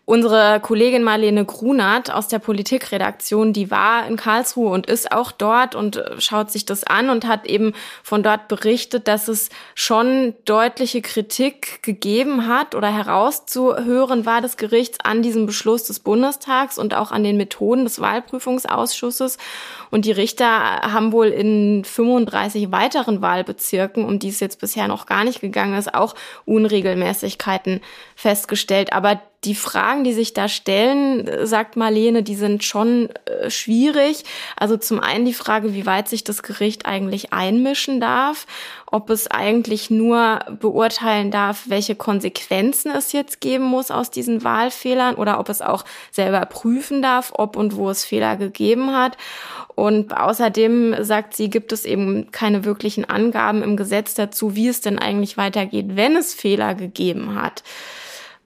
Speaker 1: Unsere Kollegin Marlene Grunert aus der Politikredaktion, die war in Karlsruhe und ist auch dort und äh, schaut sich das an und hat eben von dort berichtet, dass es schon deutliche Kritik gegeben hat oder herauszuhören war des Gerichts an diesem Beschluss des Bundestags und auch an den Methoden des Wahlprüfungsausschusses. Und die Richter haben wohl in 35 weiteren Wahlbezirken, um die es jetzt bisher noch gar nicht gegangen ist, auch Unregelmäßigkeiten festgestellt. Aber die Fragen, die sich da stellen, sagt Marlene, die sind schon äh, schwierig. Also zum einen die Frage, wie weit sich das Gericht eigentlich einmischen darf, ob es eigentlich nur beurteilen darf, welche Konsequenzen es jetzt geben muss aus diesen Wahlfehlern oder ob es auch selber prüfen darf, ob und wo es Fehler gegeben hat. Und außerdem sagt sie, gibt es eben keine wirklichen Angaben im Gesetz dazu, wie es denn eigentlich weitergeht, wenn es Fehler gegeben hat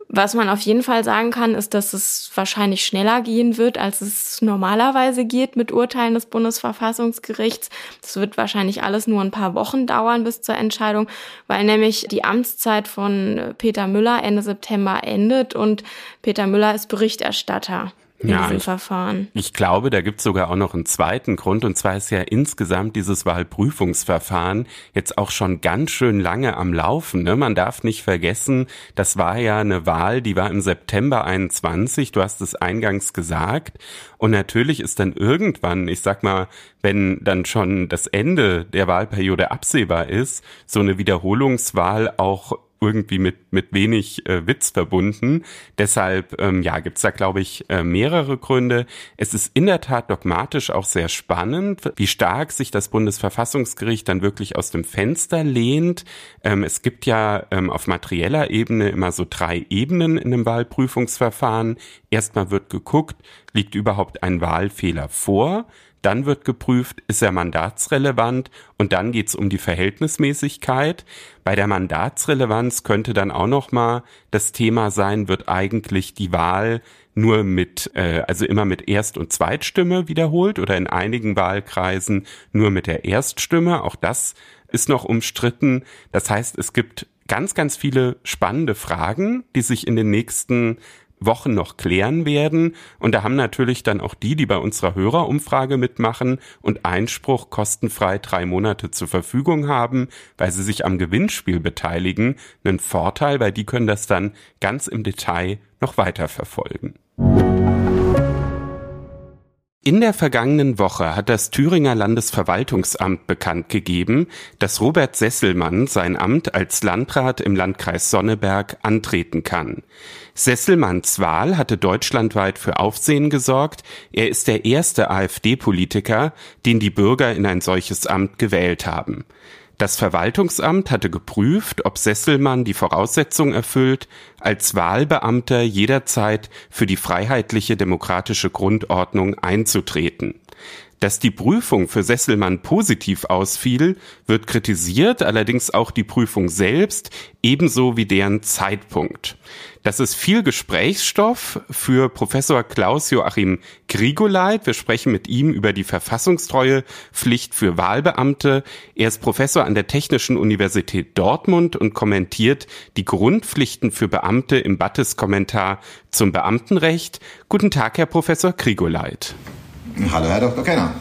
Speaker 1: Was man auf jeden Fall sagen kann, ist, dass es wahrscheinlich schneller gehen wird, als es normalerweise geht mit Urteilen des Bundesverfassungsgerichts. Es wird wahrscheinlich alles nur ein paar Wochen dauern bis zur Entscheidung, weil nämlich die Amtszeit von Peter Müller Ende September endet und Peter Müller ist Berichterstatter in ja, diesem
Speaker 2: ich,
Speaker 1: Verfahren.
Speaker 2: Ich glaube, da gibt's sogar auch noch einen zweiten Grund, und zwar ist ja insgesamt dieses Wahlprüfungsverfahren jetzt auch schon ganz schön lange am Laufen. Ne? Man darf nicht vergessen, das war ja eine Wahl, die war im September 21, du hast es eingangs gesagt. Und natürlich ist dann irgendwann, ich sag mal, wenn dann schon das Ende der Wahlperiode absehbar ist, so eine Wiederholungswahl auch irgendwie mit, mit wenig äh, Witz verbunden. Deshalb ähm, ja, gibt's da, glaube ich, äh, mehrere Gründe. Es ist in der Tat dogmatisch auch sehr spannend, wie stark sich das Bundesverfassungsgericht dann wirklich aus dem Fenster lehnt. Ähm, es gibt ja ähm, auf materieller Ebene immer so drei Ebenen in einem Wahlprüfungsverfahren. Erstmal wird geguckt, liegt überhaupt ein Wahlfehler vor? Dann wird geprüft, ist er mandatsrelevant und dann geht's um die Verhältnismäßigkeit. Bei der Mandatsrelevanz könnte dann auch noch mal das Thema sein, wird eigentlich die Wahl nur mit, äh, also immer mit Erst- und Zweitstimme wiederholt oder in einigen Wahlkreisen nur mit der Erststimme. Auch das ist noch umstritten. Das heißt, es gibt ganz, ganz viele spannende Fragen, die sich in den nächsten Wochen noch klären werden. Und da haben natürlich dann auch die, die bei unserer Hörerumfrage mitmachen und Einspruch kostenfrei drei Monate zur Verfügung haben, weil sie sich am Gewinnspiel beteiligen, einen Vorteil, weil die können das dann ganz im Detail noch weiter verfolgen. In der vergangenen Woche hat das Thüringer Landesverwaltungsamt bekannt gegeben, dass Robert Sesselmann sein Amt als Landrat im Landkreis Sonneberg antreten kann. Sesselmanns Wahl hatte deutschlandweit für Aufsehen gesorgt. Er ist der erste AfD-Politiker, den die Bürger in ein solches Amt gewählt haben. Das Verwaltungsamt hatte geprüft, ob Sesselmann die Voraussetzung erfüllt, als Wahlbeamter jederzeit für die freiheitliche demokratische Grundordnung einzutreten. Dass die Prüfung für Sesselmann positiv ausfiel, wird kritisiert, allerdings auch die Prüfung selbst, ebenso wie deren Zeitpunkt. Das ist viel Gesprächsstoff für Professor Klaus Joachim Grigoleit. Wir sprechen mit ihm über die verfassungstreue Pflicht für Wahlbeamte. Er ist Professor an der Technischen Universität Dortmund und kommentiert die Grundpflichten für Beamte im Battes Kommentar zum Beamtenrecht. Guten Tag, Herr Professor Grigoleit.
Speaker 5: Hallo, Herr Dr. Kenner.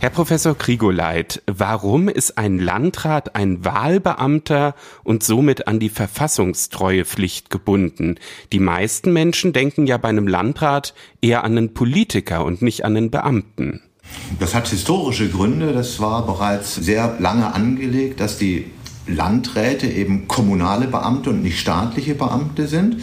Speaker 2: Herr Professor Krigoleit, warum ist ein Landrat ein Wahlbeamter und somit an die Verfassungstreuepflicht gebunden? Die meisten Menschen denken ja bei einem Landrat eher an einen Politiker und nicht an einen Beamten.
Speaker 5: Das hat historische Gründe. Das war bereits sehr lange angelegt, dass die Landräte eben kommunale Beamte und nicht staatliche Beamte sind.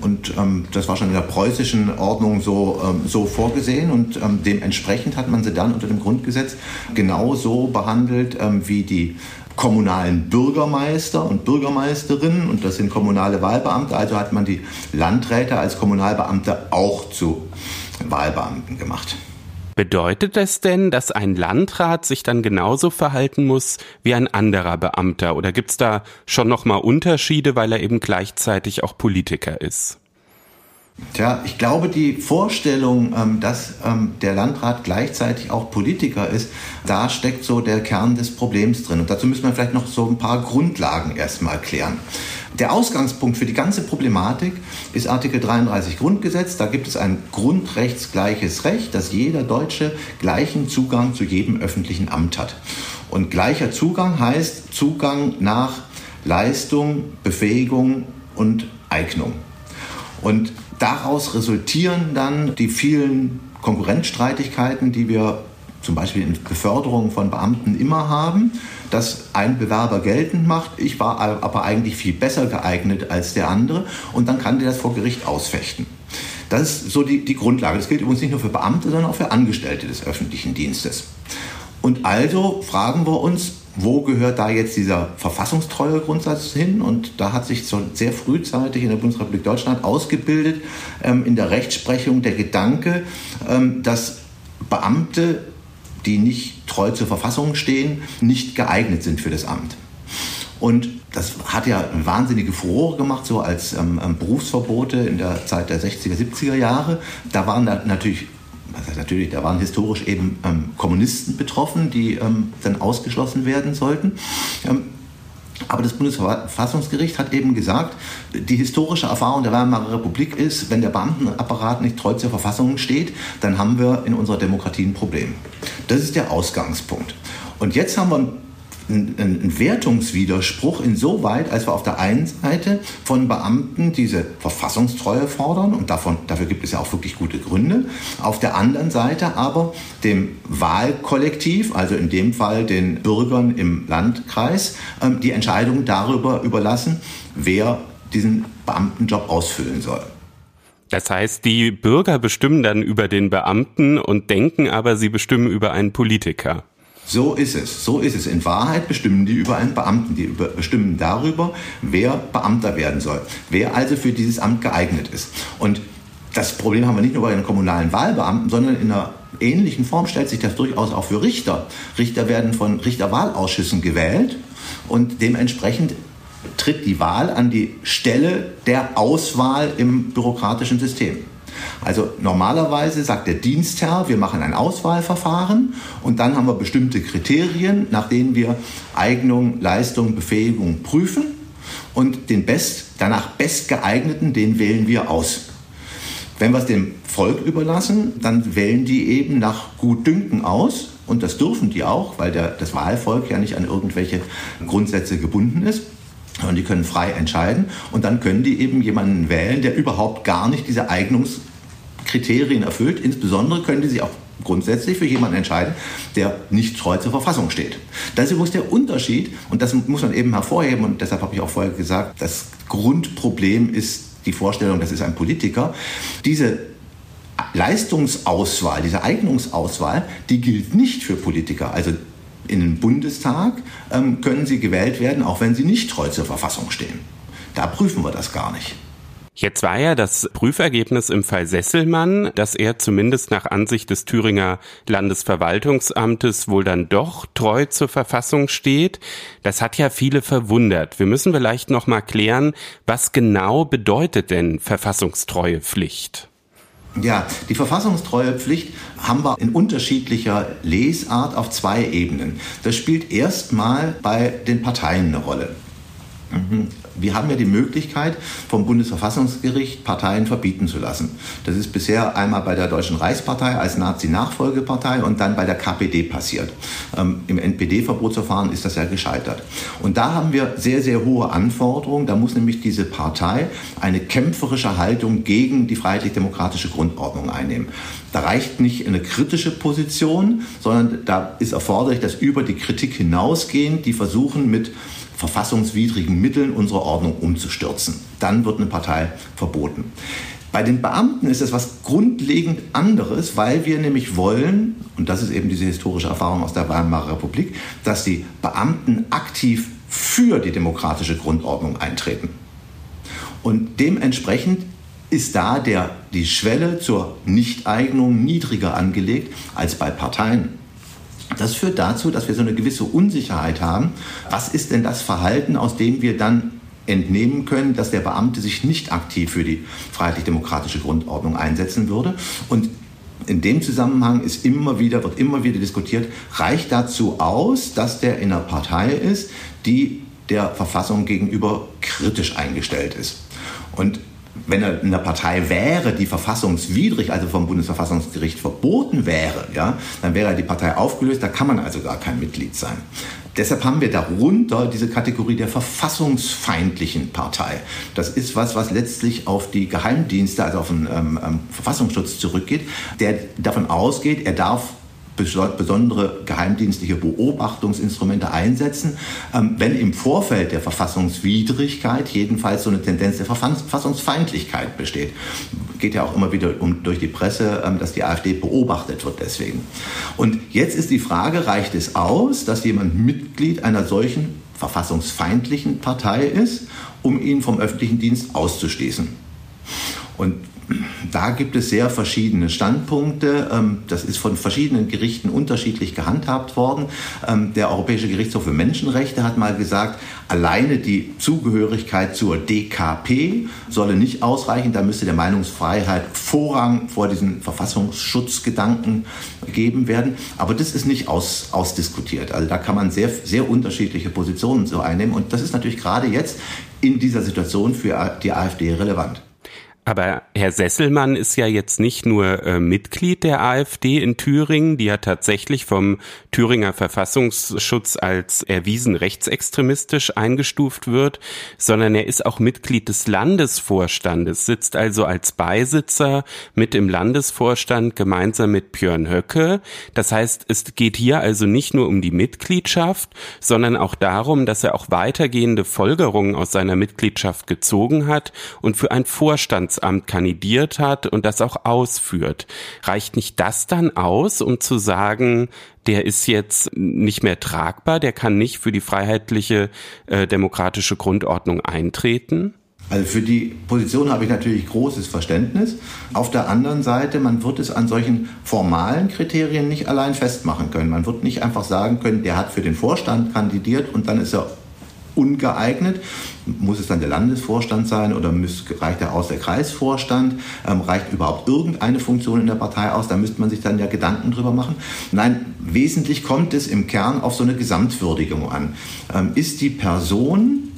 Speaker 5: Und ähm, das war schon in der preußischen Ordnung so, ähm, so vorgesehen und ähm, dementsprechend hat man sie dann unter dem Grundgesetz genauso behandelt ähm, wie die kommunalen Bürgermeister und Bürgermeisterinnen und das sind kommunale Wahlbeamte. Also hat man die Landräte als Kommunalbeamte auch zu Wahlbeamten gemacht.
Speaker 2: Bedeutet das denn, dass ein Landrat sich dann genauso verhalten muss wie ein anderer Beamter? Oder gibt's da schon nochmal Unterschiede, weil er eben gleichzeitig auch Politiker ist?
Speaker 5: Tja, ich glaube, die Vorstellung, ähm, dass ähm, der Landrat gleichzeitig auch Politiker ist, da steckt so der Kern des Problems drin. Und dazu müssen wir vielleicht noch so ein paar Grundlagen erstmal klären. Der Ausgangspunkt für die ganze Problematik ist Artikel 33 Grundgesetz. Da gibt es ein grundrechtsgleiches Recht, dass jeder Deutsche gleichen Zugang zu jedem öffentlichen Amt hat. Und gleicher Zugang heißt Zugang nach Leistung, Befähigung und Eignung. Und daraus resultieren dann die vielen Konkurrenzstreitigkeiten, die wir zum Beispiel in Beförderung von Beamten immer haben, dass ein Bewerber geltend macht, ich war aber eigentlich viel besser geeignet als der andere und dann kann der das vor Gericht ausfechten. Das ist so die, die Grundlage. Das gilt übrigens nicht nur für Beamte, sondern auch für Angestellte des öffentlichen Dienstes. Und also fragen wir uns, wo gehört da jetzt dieser verfassungstreue Grundsatz hin? Und da hat sich so sehr frühzeitig in der Bundesrepublik Deutschland ausgebildet ähm, in der Rechtsprechung der Gedanke, ähm, dass Beamte die nicht treu zur Verfassung stehen, nicht geeignet sind für das Amt. Und das hat ja wahnsinnige Furore gemacht, so als ähm, ähm Berufsverbote in der Zeit der 60er, 70er Jahre. Da waren da natürlich was heißt natürlich, da waren historisch eben ähm, Kommunisten betroffen, die ähm, dann ausgeschlossen werden sollten. Ähm, aber das Bundesverfassungsgericht hat eben gesagt, die historische Erfahrung der Weimarer Republik ist, wenn der Beamtenapparat nicht treu zur Verfassung steht, dann haben wir in unserer Demokratie ein Problem. Das ist der Ausgangspunkt. Und jetzt haben wir ein, ein Wertungswiderspruch insoweit, als wir auf der einen Seite von Beamten diese Verfassungstreue fordern, und davon, dafür gibt es ja auch wirklich gute Gründe, auf der anderen Seite aber dem Wahlkollektiv, also in dem Fall den Bürgern im Landkreis, ähm, die Entscheidung darüber überlassen, wer diesen Beamtenjob ausfüllen soll.
Speaker 2: Das heißt, die Bürger bestimmen dann über den Beamten und denken aber, sie bestimmen über einen Politiker.
Speaker 5: So ist es. So ist es. In Wahrheit bestimmen die über einen Beamten. Die bestimmen darüber, wer Beamter werden soll. Wer also für dieses Amt geeignet ist. Und das Problem haben wir nicht nur bei den kommunalen Wahlbeamten, sondern in einer ähnlichen Form stellt sich das durchaus auch für Richter. Richter werden von Richterwahlausschüssen gewählt und dementsprechend tritt die Wahl an die Stelle der Auswahl im bürokratischen System. Also normalerweise sagt der Dienstherr, wir machen ein Auswahlverfahren und dann haben wir bestimmte Kriterien, nach denen wir Eignung, Leistung, Befähigung prüfen und den best, danach bestgeeigneten, den wählen wir aus. Wenn wir es dem Volk überlassen, dann wählen die eben nach Gutdünken aus und das dürfen die auch, weil der, das Wahlvolk ja nicht an irgendwelche Grundsätze gebunden ist. Und die können frei entscheiden und dann können die eben jemanden wählen, der überhaupt gar nicht diese Eignungskriterien erfüllt. Insbesondere können die sich auch grundsätzlich für jemanden entscheiden, der nicht treu zur Verfassung steht. Das ist übrigens der Unterschied und das muss man eben hervorheben und deshalb habe ich auch vorher gesagt, das Grundproblem ist die Vorstellung, das ist ein Politiker. Diese Leistungsauswahl, diese Eignungsauswahl, die gilt nicht für Politiker. Also in den Bundestag ähm, können sie gewählt werden, auch wenn sie nicht treu zur Verfassung stehen. Da prüfen wir das gar nicht.
Speaker 2: Jetzt war ja das Prüfergebnis im Fall Sesselmann, dass er zumindest nach Ansicht des Thüringer Landesverwaltungsamtes wohl dann doch treu zur Verfassung steht. Das hat ja viele verwundert. Wir müssen vielleicht noch mal klären, was genau bedeutet denn Verfassungstreuepflicht?
Speaker 5: Ja, die verfassungstreue Pflicht haben wir in unterschiedlicher Lesart auf zwei Ebenen. Das spielt erstmal bei den Parteien eine Rolle. Wir haben ja die Möglichkeit, vom Bundesverfassungsgericht Parteien verbieten zu lassen. Das ist bisher einmal bei der Deutschen Reichspartei als Nazi-Nachfolgepartei und dann bei der KPD passiert. Ähm, Im NPD-Verbotsverfahren ist das ja gescheitert. Und da haben wir sehr, sehr hohe Anforderungen. Da muss nämlich diese Partei eine kämpferische Haltung gegen die freiheitlich-demokratische Grundordnung einnehmen. Da reicht nicht eine kritische Position, sondern da ist erforderlich, dass über die Kritik hinausgehend die versuchen mit verfassungswidrigen Mitteln unsere Ordnung umzustürzen. Dann wird eine Partei verboten. Bei den Beamten ist es was grundlegend anderes, weil wir nämlich wollen, und das ist eben diese historische Erfahrung aus der Weimarer Republik, dass die Beamten aktiv für die demokratische Grundordnung eintreten. Und dementsprechend ist da der, die Schwelle zur Nichteignung niedriger angelegt als bei Parteien. Das führt dazu, dass wir so eine gewisse Unsicherheit haben. Was ist denn das Verhalten, aus dem wir dann entnehmen können, dass der Beamte sich nicht aktiv für die freiheitlich-demokratische Grundordnung einsetzen würde? Und in dem Zusammenhang ist immer wieder, wird immer wieder diskutiert, reicht dazu aus, dass der in einer Partei ist, die der Verfassung gegenüber kritisch eingestellt ist. Und wenn er in der Partei wäre, die verfassungswidrig, also vom Bundesverfassungsgericht verboten wäre, ja, dann wäre die Partei aufgelöst, da kann man also gar kein Mitglied sein. Deshalb haben wir darunter diese Kategorie der verfassungsfeindlichen Partei. Das ist was, was letztlich auf die Geheimdienste, also auf den ähm, ähm Verfassungsschutz zurückgeht, der davon ausgeht, er darf besondere geheimdienstliche Beobachtungsinstrumente einsetzen, ähm, wenn im Vorfeld der Verfassungswidrigkeit jedenfalls so eine Tendenz der Verfassungsfeindlichkeit besteht. Geht ja auch immer wieder um, durch die Presse, ähm, dass die AfD beobachtet wird deswegen. Und jetzt ist die Frage, reicht es aus, dass jemand Mitglied einer solchen verfassungsfeindlichen Partei ist, um ihn vom öffentlichen Dienst auszuschließen? Und da gibt es sehr verschiedene Standpunkte. Ähm, das ist von verschiedenen Gerichten unterschiedlich gehandhabt worden. Ähm, der Europäische Gerichtshof für Menschenrechte hat mal gesagt, alleine die Zugehörigkeit zur DKP solle nicht ausreichen. Da müsste der Meinungsfreiheit Vorrang vor diesen Verfassungsschutzgedanken gegeben werden. Aber das ist nicht aus, ausdiskutiert. Also da kann man sehr, sehr unterschiedliche Positionen so einnehmen. Und das ist natürlich gerade jetzt in dieser Situation für die AfD relevant.
Speaker 2: Aber Herr Sesselmann ist ja jetzt nicht nur äh, Mitglied der AfD in Thüringen, die ja tatsächlich vom Thüringer Verfassungsschutz als erwiesen rechtsextremistisch eingestuft wird, sondern er ist auch Mitglied des Landesvorstandes, sitzt also als Beisitzer mit im Landesvorstand gemeinsam mit Björn Höcke. Das heißt, es geht hier also nicht nur um die Mitgliedschaft, sondern auch darum, dass er auch weitergehende Folgerungen aus seiner Mitgliedschaft gezogen hat und für ein Vorstands Kanzleramt kandidiert hat und das auch ausführt. Reicht nicht das dann aus, um zu sagen, der ist jetzt nicht mehr tragbar, der kann nicht für die freiheitliche äh, demokratische Grundordnung eintreten?
Speaker 5: Also für die Position habe ich natürlich großes Verständnis. Auf der anderen Seite, man wird es an solchen formalen Kriterien nicht allein festmachen können. Man wird nicht einfach sagen können, der hat für den Vorstand kandidiert und dann ist er ungeeignet. Muss es dann der Landesvorstand sein oder reicht er aus der Kreisvorstand? Ähm, reicht überhaupt irgendeine Funktion in der Partei aus? Da müsste man sich dann ja Gedanken drüber machen. Nein, wesentlich kommt es im Kern auf so eine Gesamtwürdigung an. Ähm, ist die Person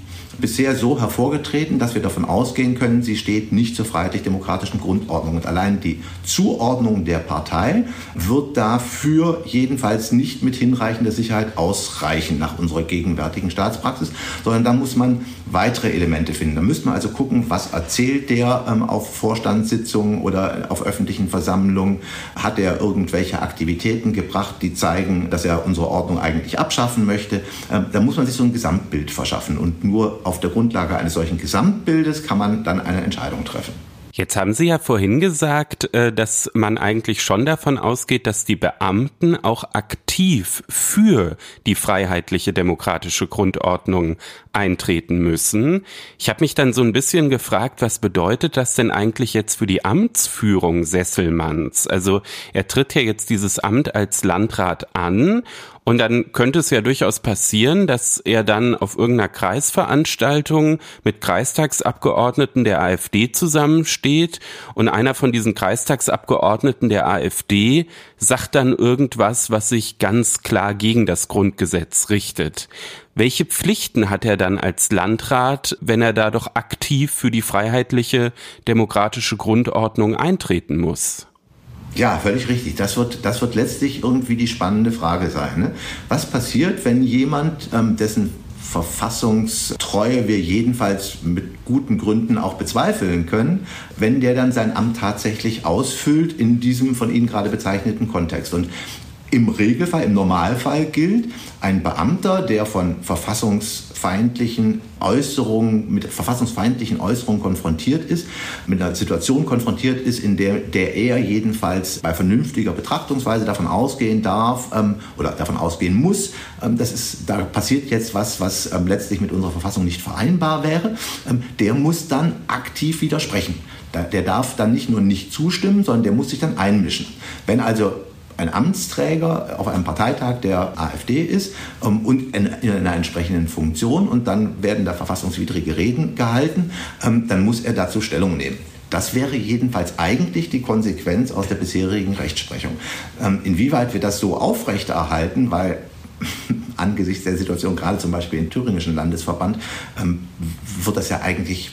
Speaker 5: bisher so hervorgetreten, dass wir davon ausgehen können, sie steht nicht zur freiheitlich-demokratischen Grundordnung. Und allein die Zuordnung der Partei wird dafür jedenfalls nicht mit hinreichender Sicherheit ausreichen nach unserer gegenwärtigen Staatspraxis, sondern da muss man weitere Elemente finden. Da müsste man also gucken, was erzählt der ähm, auf Vorstandssitzungen oder auf öffentlichen Versammlungen? Hat er irgendwelche Aktivitäten gebracht, die zeigen, dass er unsere Ordnung eigentlich abschaffen möchte? Ähm, da muss man sich so ein Gesamtbild verschaffen und nur auf der Grundlage eines solchen Gesamtbildes kann man dann eine Entscheidung treffen.
Speaker 2: Jetzt haben Sie ja vorhin gesagt, äh, dass man eigentlich schon davon ausgeht, dass die Beamten auch aktiv für die freiheitliche demokratische Grundordnung eintreten müssen. Ich habe mich dann so ein bisschen gefragt, was bedeutet das denn eigentlich jetzt für die Amtsführung Sesselmanns? Also er tritt ja jetzt dieses Amt als Landrat an und dann könnte es ja durchaus passieren, dass er dann auf irgendeiner Kreisveranstaltung mit Kreistagsabgeordneten der AfD zusammensteht und einer von diesen Kreistagsabgeordneten der AfD sagt dann irgendwas, was sich ganz klar gegen das Grundgesetz richtet. Welche Pflichten hat er dann als Landrat, wenn er da doch aktiv für die freiheitliche demokratische Grundordnung eintreten muss?
Speaker 5: Ja, völlig richtig. Das wird, das wird letztlich irgendwie die spannende Frage sein. Ne? Was passiert, wenn jemand, ähm, dessen Verfassungstreue wir jedenfalls mit guten Gründen auch bezweifeln können, wenn der dann sein Amt tatsächlich ausfüllt in diesem von Ihnen gerade bezeichneten Kontext. Und im Regelfall, im Normalfall gilt, ein Beamter, der von verfassungsfeindlichen Äußerungen, mit verfassungsfeindlichen Äußerungen konfrontiert ist, mit einer Situation konfrontiert ist, in der, der er jedenfalls bei vernünftiger Betrachtungsweise davon ausgehen darf ähm, oder davon ausgehen muss, ähm, dass es, da passiert jetzt was, was ähm, letztlich mit unserer Verfassung nicht vereinbar wäre, ähm, der muss dann aktiv widersprechen. Der darf dann nicht nur nicht zustimmen, sondern der muss sich dann einmischen. Wenn also ein Amtsträger auf einem Parteitag der AfD ist ähm, und in, in, einer entsprechenden Funktion und dann werden da verfassungswidrige Reden gehalten, ähm, dann muss er dazu Stellung nehmen. Das wäre jedenfalls eigentlich die Konsequenz aus der bisherigen Rechtsprechung. Ähm, inwieweit wir das so aufrechterhalten, weil angesichts der Situation, gerade zum Beispiel im thüringischen Landesverband, ähm, wird das ja eigentlich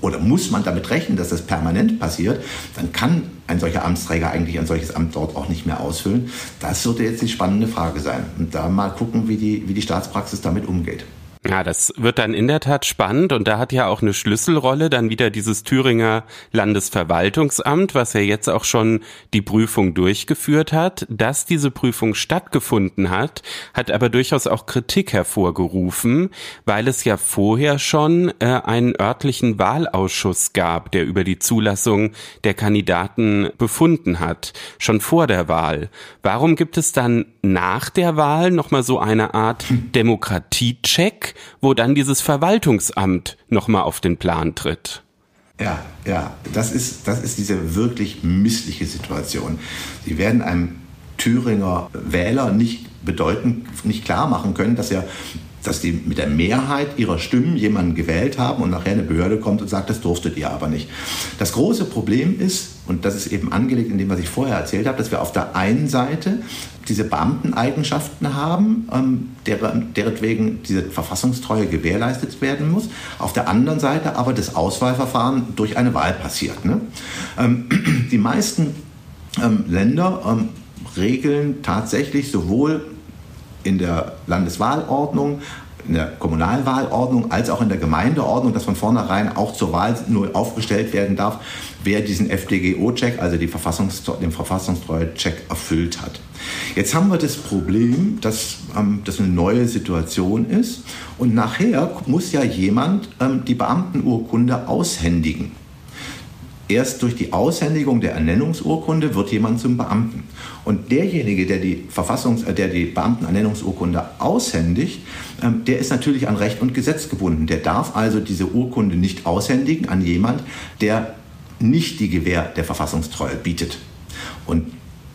Speaker 5: oder muss man damit rechnen, dass das permanent passiert, dann kann ein solcher Amtsträger eigentlich ein solches Amt dort auch nicht mehr ausfüllen. Das sollte jetzt die spannende Frage sein. Und da mal gucken, wie die, wie die Staatspraxis damit umgeht.
Speaker 2: Ja, das wird dann in der Tat spannend und da hat ja auch eine Schlüsselrolle dann wieder dieses Thüringer Landesverwaltungsamt, was ja jetzt auch schon die Prüfung durchgeführt hat. Dass diese Prüfung stattgefunden hat, hat aber durchaus auch Kritik hervorgerufen, weil es ja vorher schon äh, einen örtlichen Wahlausschuss gab, der über die Zulassung der Kandidaten befunden hat, schon vor der Wahl. Warum gibt es dann nach der Wahl nochmal so eine Art Demokratiecheck? Wo dann dieses Verwaltungsamt nochmal auf den Plan tritt.
Speaker 5: Ja, ja, das ist, das ist diese wirklich missliche Situation. Sie werden einem Thüringer Wähler nicht bedeuten, nicht klar machen können, dass er dass die mit der Mehrheit ihrer Stimmen jemanden gewählt haben und nachher eine Behörde kommt und sagt, das durftet ihr aber nicht. Das große Problem ist, und das ist eben angelegt in dem, was ich vorher erzählt habe, dass wir auf der einen Seite diese Beamteneigenschaften haben, ähm, deren, deretwegen diese Verfassungstreue gewährleistet werden muss. Auf der anderen Seite aber das Auswahlverfahren durch eine Wahl passiert. Ne? Ähm, die meisten ähm, Länder ähm, regeln tatsächlich sowohl in der Landeswahlordnung, in der Kommunalwahlordnung als auch in der Gemeindeordnung, dass von vornherein auch zur Wahl nur aufgestellt werden darf, wer diesen FDGO-Check, also die Verfassungs den Verfassungstreue-Check erfüllt hat. Jetzt haben wir das Problem, dass ähm, das eine neue Situation ist und nachher muss ja jemand ähm, die Beamtenurkunde aushändigen. Erst durch die Aushändigung der Ernennungsurkunde wird jemand zum Beamten. Und derjenige, der die, Verfassungs-, äh, der die Beamtenernennungsurkunde aushändigt, ähm, der ist natürlich an Recht und Gesetz gebunden. Der darf also diese Urkunde nicht aushändigen an jemand, der nicht die Gewähr der Verfassungstreue bietet. Und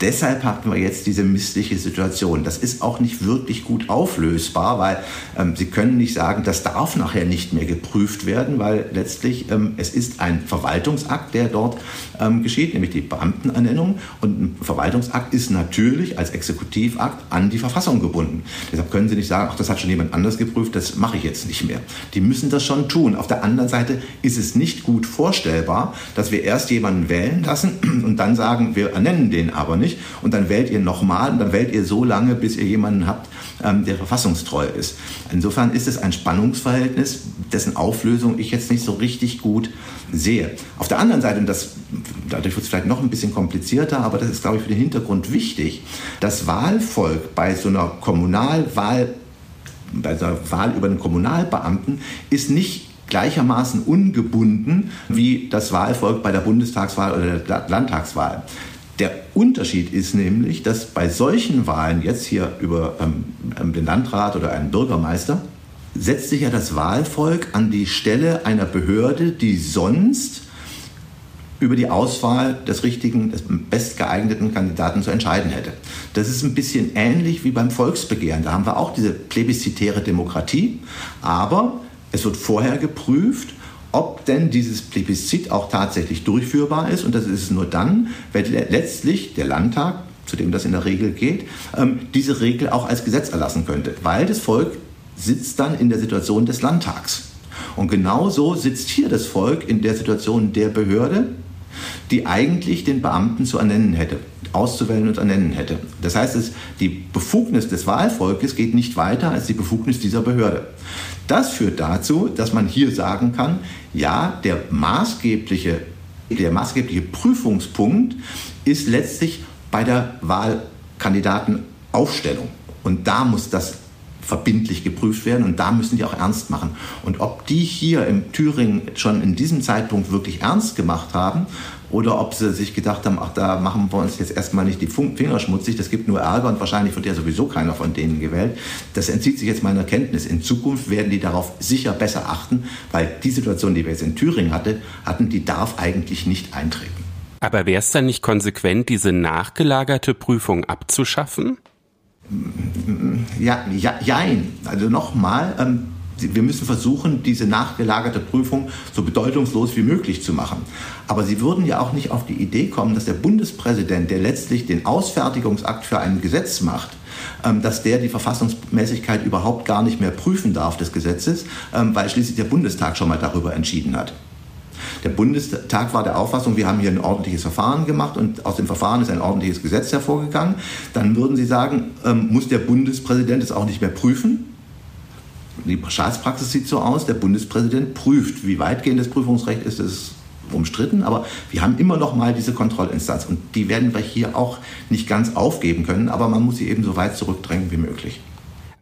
Speaker 5: deshalb hatten wir jetzt diese missliche Situation. Das ist auch nicht wirklich gut auflösbar, weil ähm, Sie können nicht sagen, das darf nachher nicht mehr geprüft werden, weil letztlich ähm, es ist ein Verwaltungsakt, der dort ähm, geschieht, nämlich die Beamtenernennung. Und ein Verwaltungsakt ist natürlich als Exekutivakt an die Verfassung gebunden. Deshalb können Sie nicht sagen, ach, das hat schon jemand anders geprüft, das mache ich jetzt nicht mehr. Die müssen das schon tun. Auf der anderen Seite ist es nicht gut vorstellbar, dass wir erst jemanden wählen lassen und dann sagen, wir ernennen den aber nicht nicht. Und dann wählt ihr nochmal und dann wählt ihr so lange, bis ihr jemanden habt, ähm, der verfassungstreu ist. Insofern ist es ein Spannungsverhältnis, dessen Auflösung ich jetzt nicht so richtig gut sehe. Auf der anderen Seite, und das, dadurch wird es vielleicht noch ein bisschen komplizierter, aber das ist, glaube ich, für den Hintergrund wichtig, das Wahlvolk bei so einer Kommunalwahl, bei so einer Wahl über einen Kommunalbeamten ist nicht gleichermaßen ungebunden wie das Wahlvolk bei der Bundestagswahl oder der Landtagswahl. Der Unterschied ist nämlich, dass bei solchen Wahlen, jetzt hier über ähm, ähm, den Landrat oder einen Bürgermeister, setzt sich ja das Wahlvolk an die Stelle einer Behörde, die sonst über die Auswahl des richtigen, des bestgeeigneten Kandidaten zu entscheiden hätte. Das ist ein bisschen ähnlich wie beim Volksbegehren. Da haben wir auch diese plebiszitäre Demokratie, aber es wird vorher geprüft, ob denn dieses Plebiszit auch tatsächlich durchführbar ist. Und das ist es nur dann, wenn letztlich der Landtag, zu dem das in der Regel geht, ähm, diese Regel auch als Gesetz erlassen könnte. Weil das Volk sitzt dann in der Situation des Landtags. Und genauso sitzt hier das Volk in der Situation der Behörde, die eigentlich den Beamten zu ernennen hätte, auszuwählen und ernennen hätte. Das heißt, die Befugnis des Wahlvolkes geht nicht weiter als die Befugnis dieser Behörde. Das führt dazu, dass man hier sagen kann, ja, der maßgebliche, der maßgebliche Prüfungspunkt ist letztlich bei der Wahlkandidatenaufstellung. Und da muss das verbindlich geprüft werden und da müssen die auch ernst machen. Und ob die hier im Thüringen schon in diesem Zeitpunkt wirklich ernst gemacht haben oder ob sie sich gedacht haben, ach, da machen wir uns jetzt erstmal nicht die Finger schmutzig, das gibt nur Ärger und wahrscheinlich wird ja sowieso keiner von denen gewählt. Das entzieht sich jetzt meiner Kenntnis. In Zukunft werden die darauf sicher besser achten, weil die Situation, die wir jetzt in Thüringen hatte, hatten, die darf eigentlich nicht eintreten.
Speaker 2: Aber wäre es dann nicht konsequent, diese nachgelagerte Prüfung abzuschaffen?
Speaker 5: Ja, ja, jein. Also nochmal, ähm, wir müssen versuchen, diese nachgelagerte Prüfung so bedeutungslos wie möglich zu machen. Aber Sie würden ja auch nicht auf die Idee kommen, dass der Bundespräsident, der letztlich den Ausfertigungsakt für ein Gesetz macht, ähm, dass der die Verfassungsmäßigkeit überhaupt gar nicht mehr prüfen darf des Gesetzes, ähm, weil schließlich der Bundestag schon mal darüber entschieden hat. Der Bundestag war der Auffassung, wir haben hier ein ordentliches Verfahren gemacht und aus dem Verfahren ist ein ordentliches Gesetz hervorgegangen. Dann würden Sie sagen, ähm, muss der Bundespräsident es auch nicht mehr prüfen? Die Staatspraxis sieht so aus, der Bundespräsident prüft. Wie weitgehend das Prüfungsrecht ist, ist umstritten, aber wir haben immer noch mal diese Kontrollinstanz und die werden wir hier auch nicht ganz aufgeben können, aber man muss sie eben so weit zurückdrängen wie möglich.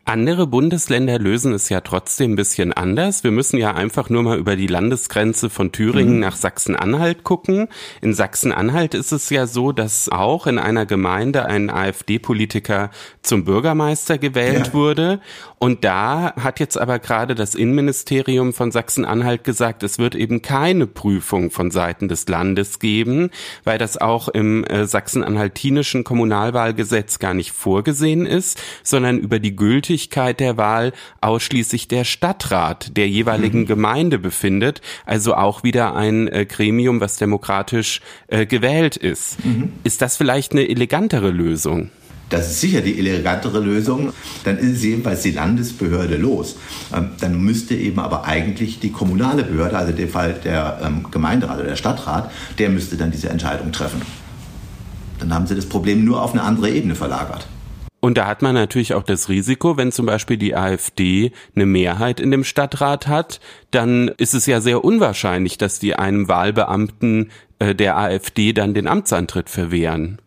Speaker 2: Andere Bundesländer lösen es ja trotzdem ein bisschen anders. Wir müssen ja einfach nur mal über die Landesgrenze von Thüringen mhm. nach Sachsen-Anhalt gucken. In Sachsen-Anhalt ist es ja so, dass auch in einer Gemeinde ein AfD-Politiker zum Bürgermeister gewählt ja. wurde. Und da hat jetzt aber gerade das Innenministerium von Sachsen-Anhalt gesagt, es wird eben keine Prüfung von Seiten des Landes geben, weil das auch im äh, sachsen-anhaltinischen Kommunalwahlgesetz gar nicht vorgesehen ist, sondern über die Gültigkeit der Wahl ausschließlich der Stadtrat der jeweiligen mhm. Gemeinde befindet, also auch wieder ein äh, Gremium, was demokratisch äh, gewählt ist. Mhm. Ist das vielleicht eine elegantere Lösung?
Speaker 5: Das ist sicher die elegantere Lösung. Dann ist es jedenfalls die Landesbehörde los. Ähm, dann müsste eben aber eigentlich die kommunale Behörde, also dem Fall der ähm, Gemeinderat oder der Stadtrat, der müsste dann diese Entscheidung treffen. Dann haben sie das Problem nur auf eine andere Ebene verlagert.
Speaker 2: Und da hat man natürlich auch das Risiko, wenn zum Beispiel die AfD eine Mehrheit in dem Stadtrat hat, dann ist es ja sehr unwahrscheinlich, dass die einem Wahlbeamten äh, der AfD dann den Amtsantritt verwehren.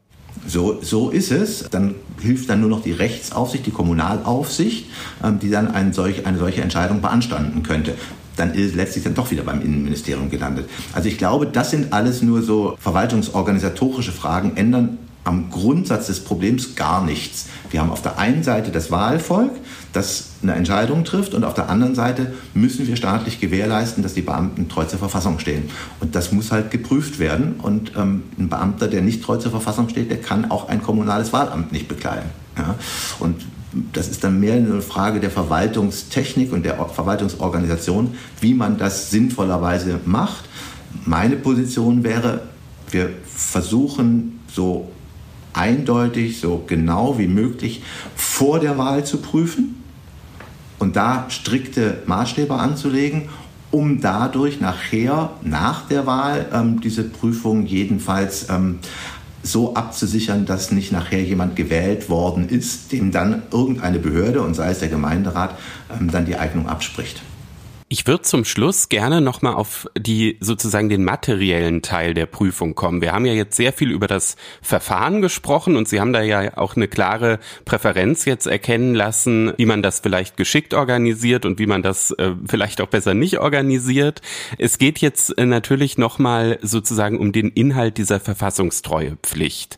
Speaker 5: So, so ist es. Dann hilft dann nur noch die Rechtsaufsicht, die Kommunalaufsicht, ähm, die dann eine solche, eine solche Entscheidung beanstanden könnte dann ist letztlich dann doch wieder beim Innenministerium gelandet. Also ich glaube, das sind alles nur so verwaltungsorganisatorische Fragen, ändern am Grundsatz des Problems gar nichts. Wir haben auf der einen Seite das Wahlvolk, das eine Entscheidung trifft und auf der anderen Seite müssen wir staatlich gewährleisten, dass die Beamten treu zur Verfassung stehen. Und das muss halt geprüft werden. Und ähm, ein Beamter, der nicht treu zur Verfassung steht, der kann auch ein kommunales Wahlamt nicht bekleiden. Ja? Und das ist dann mehr eine Frage der Verwaltungstechnik und der Verwaltungsorganisation, wie man das sinnvollerweise macht. Meine Position wäre, wir versuchen so eindeutig, so genau wie möglich vor der Wahl zu prüfen und da strikte Maßstäbe anzulegen, um dadurch nachher, nach der Wahl, ähm, diese Prüfung jedenfalls ähm, so abzusichern, dass nicht nachher jemand gewählt worden ist, dem dann irgendeine Behörde, und sei es der Gemeinderat, ähm, dann die Eignung abspricht.
Speaker 2: Ich würde zum Schluss gerne nochmal auf die sozusagen den materiellen Teil der Prüfung kommen. Wir haben ja jetzt sehr viel über das Verfahren gesprochen und Sie haben da ja auch eine klare Präferenz jetzt erkennen lassen, wie man das vielleicht geschickt organisiert und wie man das äh, vielleicht auch besser nicht organisiert. Es geht jetzt äh, natürlich nochmal sozusagen um den Inhalt dieser Verfassungstreuepflicht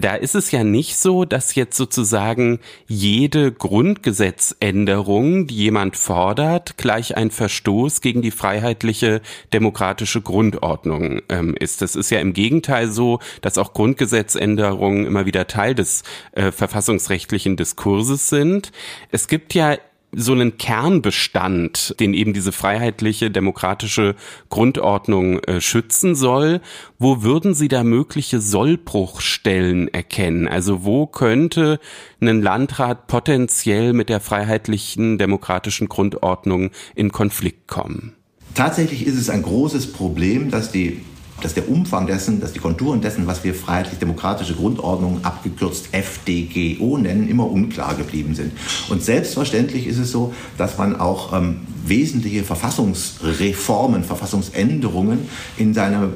Speaker 2: da ist es ja nicht so, dass jetzt sozusagen jede Grundgesetzänderung, die jemand fordert, gleich ein Verstoß gegen die freiheitliche demokratische Grundordnung ähm, ist. Das ist ja im Gegenteil so, dass auch Grundgesetzänderungen immer wieder Teil des äh, verfassungsrechtlichen Diskurses sind. Es gibt ja so einen Kernbestand, den eben diese freiheitliche demokratische Grundordnung äh, schützen soll. Wo würden Sie da mögliche Sollbruchstellen erkennen? Also wo könnte ein Landrat potenziell mit der freiheitlichen demokratischen Grundordnung in Konflikt kommen?
Speaker 5: Tatsächlich ist es ein großes Problem, dass die dass der Umfang dessen, dass die Konturen dessen, was wir freiheitlich-demokratische Grundordnung abgekürzt FDGO nennen, immer unklar geblieben sind. Und selbstverständlich ist es so, dass man auch ähm, wesentliche Verfassungsreformen, Verfassungsänderungen in seine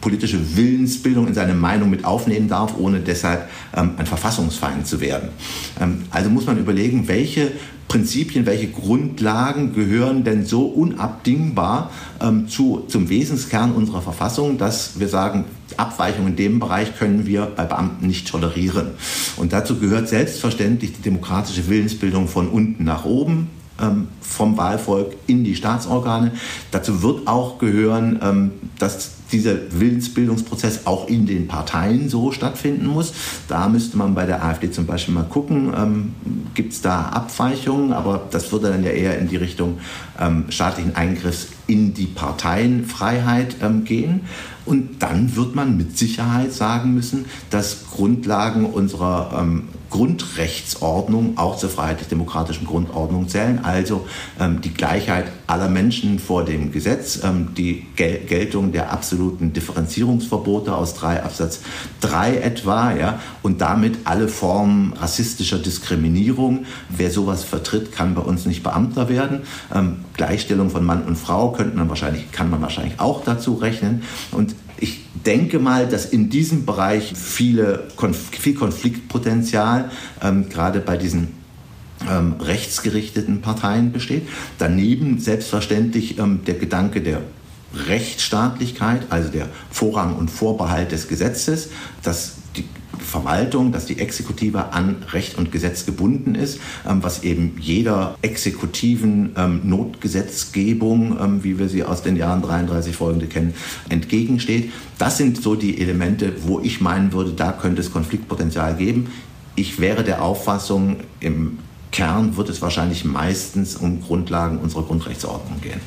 Speaker 5: politische Willensbildung in seine Meinung mit aufnehmen darf, ohne deshalb ähm, ein Verfassungsfeind zu werden. Ähm, also muss man überlegen, welche Prinzipien, welche Grundlagen gehören denn so unabdingbar ähm, zu, zum Wesenskern unserer Verfassung, dass wir sagen, Abweichungen in dem Bereich können wir bei Beamten nicht tolerieren. Und dazu gehört selbstverständlich die demokratische Willensbildung von unten nach oben, ähm, vom Wahlvolk in die Staatsorgane. Dazu wird auch gehören, ähm, dass dieser Willensbildungsprozess auch in den Parteien so stattfinden muss. Da müsste man bei der AfD zum Beispiel mal gucken, ähm, gibt es da Abweichungen, aber das würde dann ja eher in die Richtung ähm, staatlichen Eingriffs in die Parteienfreiheit ähm, gehen. Und dann wird man mit Sicherheit sagen müssen, dass Grundlagen unserer ähm, Grundrechtsordnung auch zur freiheitlich-demokratischen Grundordnung zählen. Also ähm, die Gleichheit aller Menschen vor dem Gesetz, ähm, die Gel Geltung der absoluten Differenzierungsverbote aus 3 Absatz 3 etwa, ja, und damit alle Formen rassistischer Diskriminierung. Wer sowas vertritt, kann bei uns nicht Beamter werden. Ähm, Gleichstellung von Mann und Frau könnte man wahrscheinlich, kann man wahrscheinlich auch dazu rechnen. Und ich denke mal, dass in diesem Bereich viele, viel Konfliktpotenzial, ähm, gerade bei diesen ähm, rechtsgerichteten Parteien besteht. Daneben selbstverständlich ähm, der Gedanke der Rechtsstaatlichkeit, also der Vorrang und Vorbehalt des Gesetzes, die Verwaltung, dass die Exekutive an Recht und Gesetz gebunden ist, ähm, was eben jeder exekutiven ähm, Notgesetzgebung, ähm, wie wir sie aus den Jahren 33 folgende kennen, entgegensteht. Das sind so die Elemente, wo ich meinen würde, da könnte es Konfliktpotenzial geben. Ich wäre der Auffassung, im Kern wird es wahrscheinlich meistens um Grundlagen unserer Grundrechtsordnung gehen.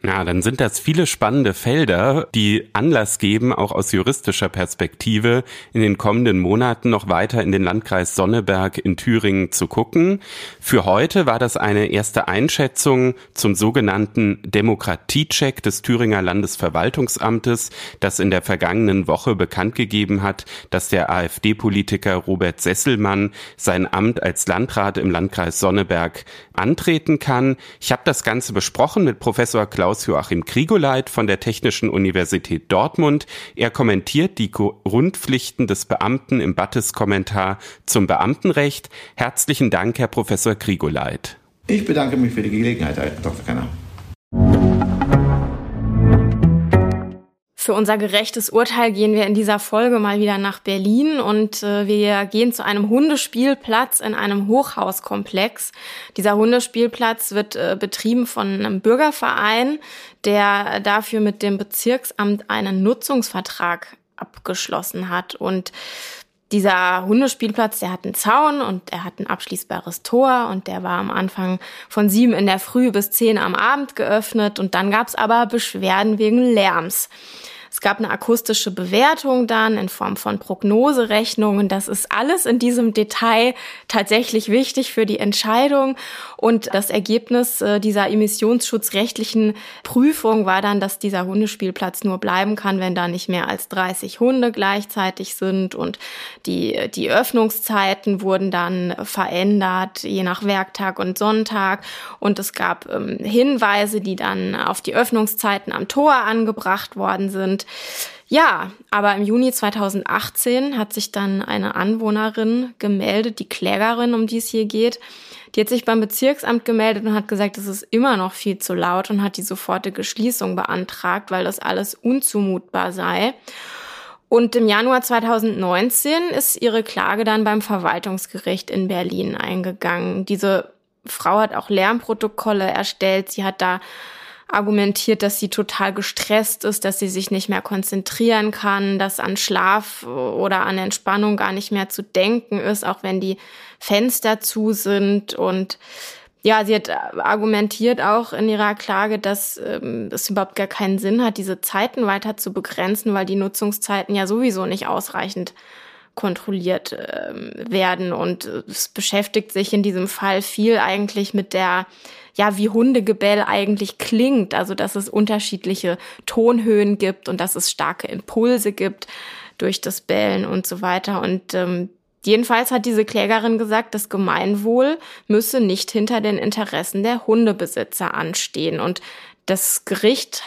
Speaker 2: Na, dann sind das viele spannende Felder, die Anlass geben, auch aus juristischer Perspektive in den kommenden Monaten noch weiter in den Landkreis Sonneberg in Thüringen zu gucken. Für heute war das eine erste Einschätzung zum sogenannten Demokratiecheck des Thüringer Landesverwaltungsamtes, das in der vergangenen Woche bekannt gegeben hat, dass der AfD-Politiker Robert Sesselmann sein Amt als Landrat im Landkreis Sonneberg antreten kann. Ich habe das Ganze besprochen mit Professor Klaus Klaus-Joachim Krigoleit von der Technischen Universität Dortmund. Er kommentiert die Grundpflichten des Beamten im Battes-Kommentar zum Beamtenrecht. Herzlichen Dank, Herr Professor Krigoleit.
Speaker 5: Ich bedanke mich für die Gelegenheit, Herr Dr. Kenner.
Speaker 1: Für unser gerechtes Urteil gehen wir in dieser Folge mal wieder nach Berlin und äh, wir gehen zu einem Hundespielplatz in einem Hochhauskomplex. Dieser Hundespielplatz wird äh, betrieben von einem Bürgerverein, der dafür mit dem Bezirksamt einen Nutzungsvertrag abgeschlossen hat und dieser Hundespielplatz, der hat einen Zaun und er hat ein abschließbares Tor und der war am Anfang von sieben in der Früh bis zehn am Abend geöffnet und dann gab's aber Beschwerden wegen Lärms. Es gab eine akustische Bewertung dann in Form von Prognoserechnungen. Das ist alles in diesem Detail tatsächlich wichtig für die Entscheidung. Und das Ergebnis äh, dieser emissionsschutzrechtlichen Prüfung war dann, dass dieser Hundespielplatz nur bleiben kann, wenn da nicht mehr als 30 Hunde gleichzeitig sind. Und die, die Öffnungszeiten wurden dann verändert, je nach Werktag und Sonntag. Und es gab ähm, Hinweise, die dann auf die Öffnungszeiten am Tor angebracht worden sind. Ja, aber im Juni 2018 hat sich dann eine Anwohnerin gemeldet, die Klägerin, um die es hier geht. Die hat sich beim Bezirksamt gemeldet und hat gesagt, es ist immer noch viel zu laut und hat die sofortige Schließung beantragt, weil das alles unzumutbar sei. Und im Januar 2019 ist ihre Klage dann beim Verwaltungsgericht in Berlin eingegangen. Diese Frau hat auch Lärmprotokolle erstellt. Sie hat da argumentiert, dass sie total gestresst ist, dass sie sich nicht mehr konzentrieren kann, dass an Schlaf oder an Entspannung gar nicht mehr zu denken ist, auch wenn die Fenster zu sind. Und ja, sie hat argumentiert auch in ihrer Klage, dass ähm, es überhaupt gar keinen Sinn hat, diese Zeiten weiter zu begrenzen, weil die Nutzungszeiten ja sowieso nicht ausreichend kontrolliert äh, werden. Und es beschäftigt sich in diesem Fall viel eigentlich mit der ja, wie Hundegebell eigentlich klingt. Also, dass es unterschiedliche Tonhöhen gibt und dass es starke Impulse gibt durch das Bellen und so weiter. Und ähm, jedenfalls hat diese Klägerin gesagt, das Gemeinwohl müsse nicht hinter den Interessen der Hundebesitzer anstehen. Und das Gericht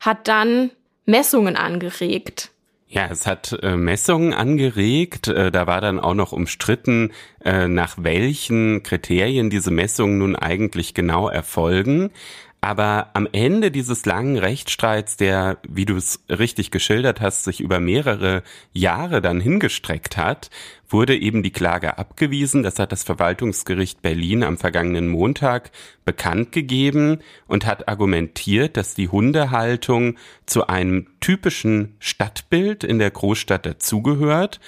Speaker 1: hat dann Messungen angeregt.
Speaker 2: Ja, es hat äh, Messungen angeregt. Äh, da war dann auch noch umstritten, äh, nach welchen Kriterien diese Messungen nun eigentlich genau erfolgen. Aber am Ende dieses langen Rechtsstreits, der, wie du es richtig geschildert hast, sich über mehrere Jahre dann hingestreckt hat, wurde eben die Klage abgewiesen. Das hat das Verwaltungsgericht Berlin am vergangenen Montag bekannt gegeben und hat argumentiert, dass die Hundehaltung zu einem typischen Stadtbild in der Großstadt dazugehört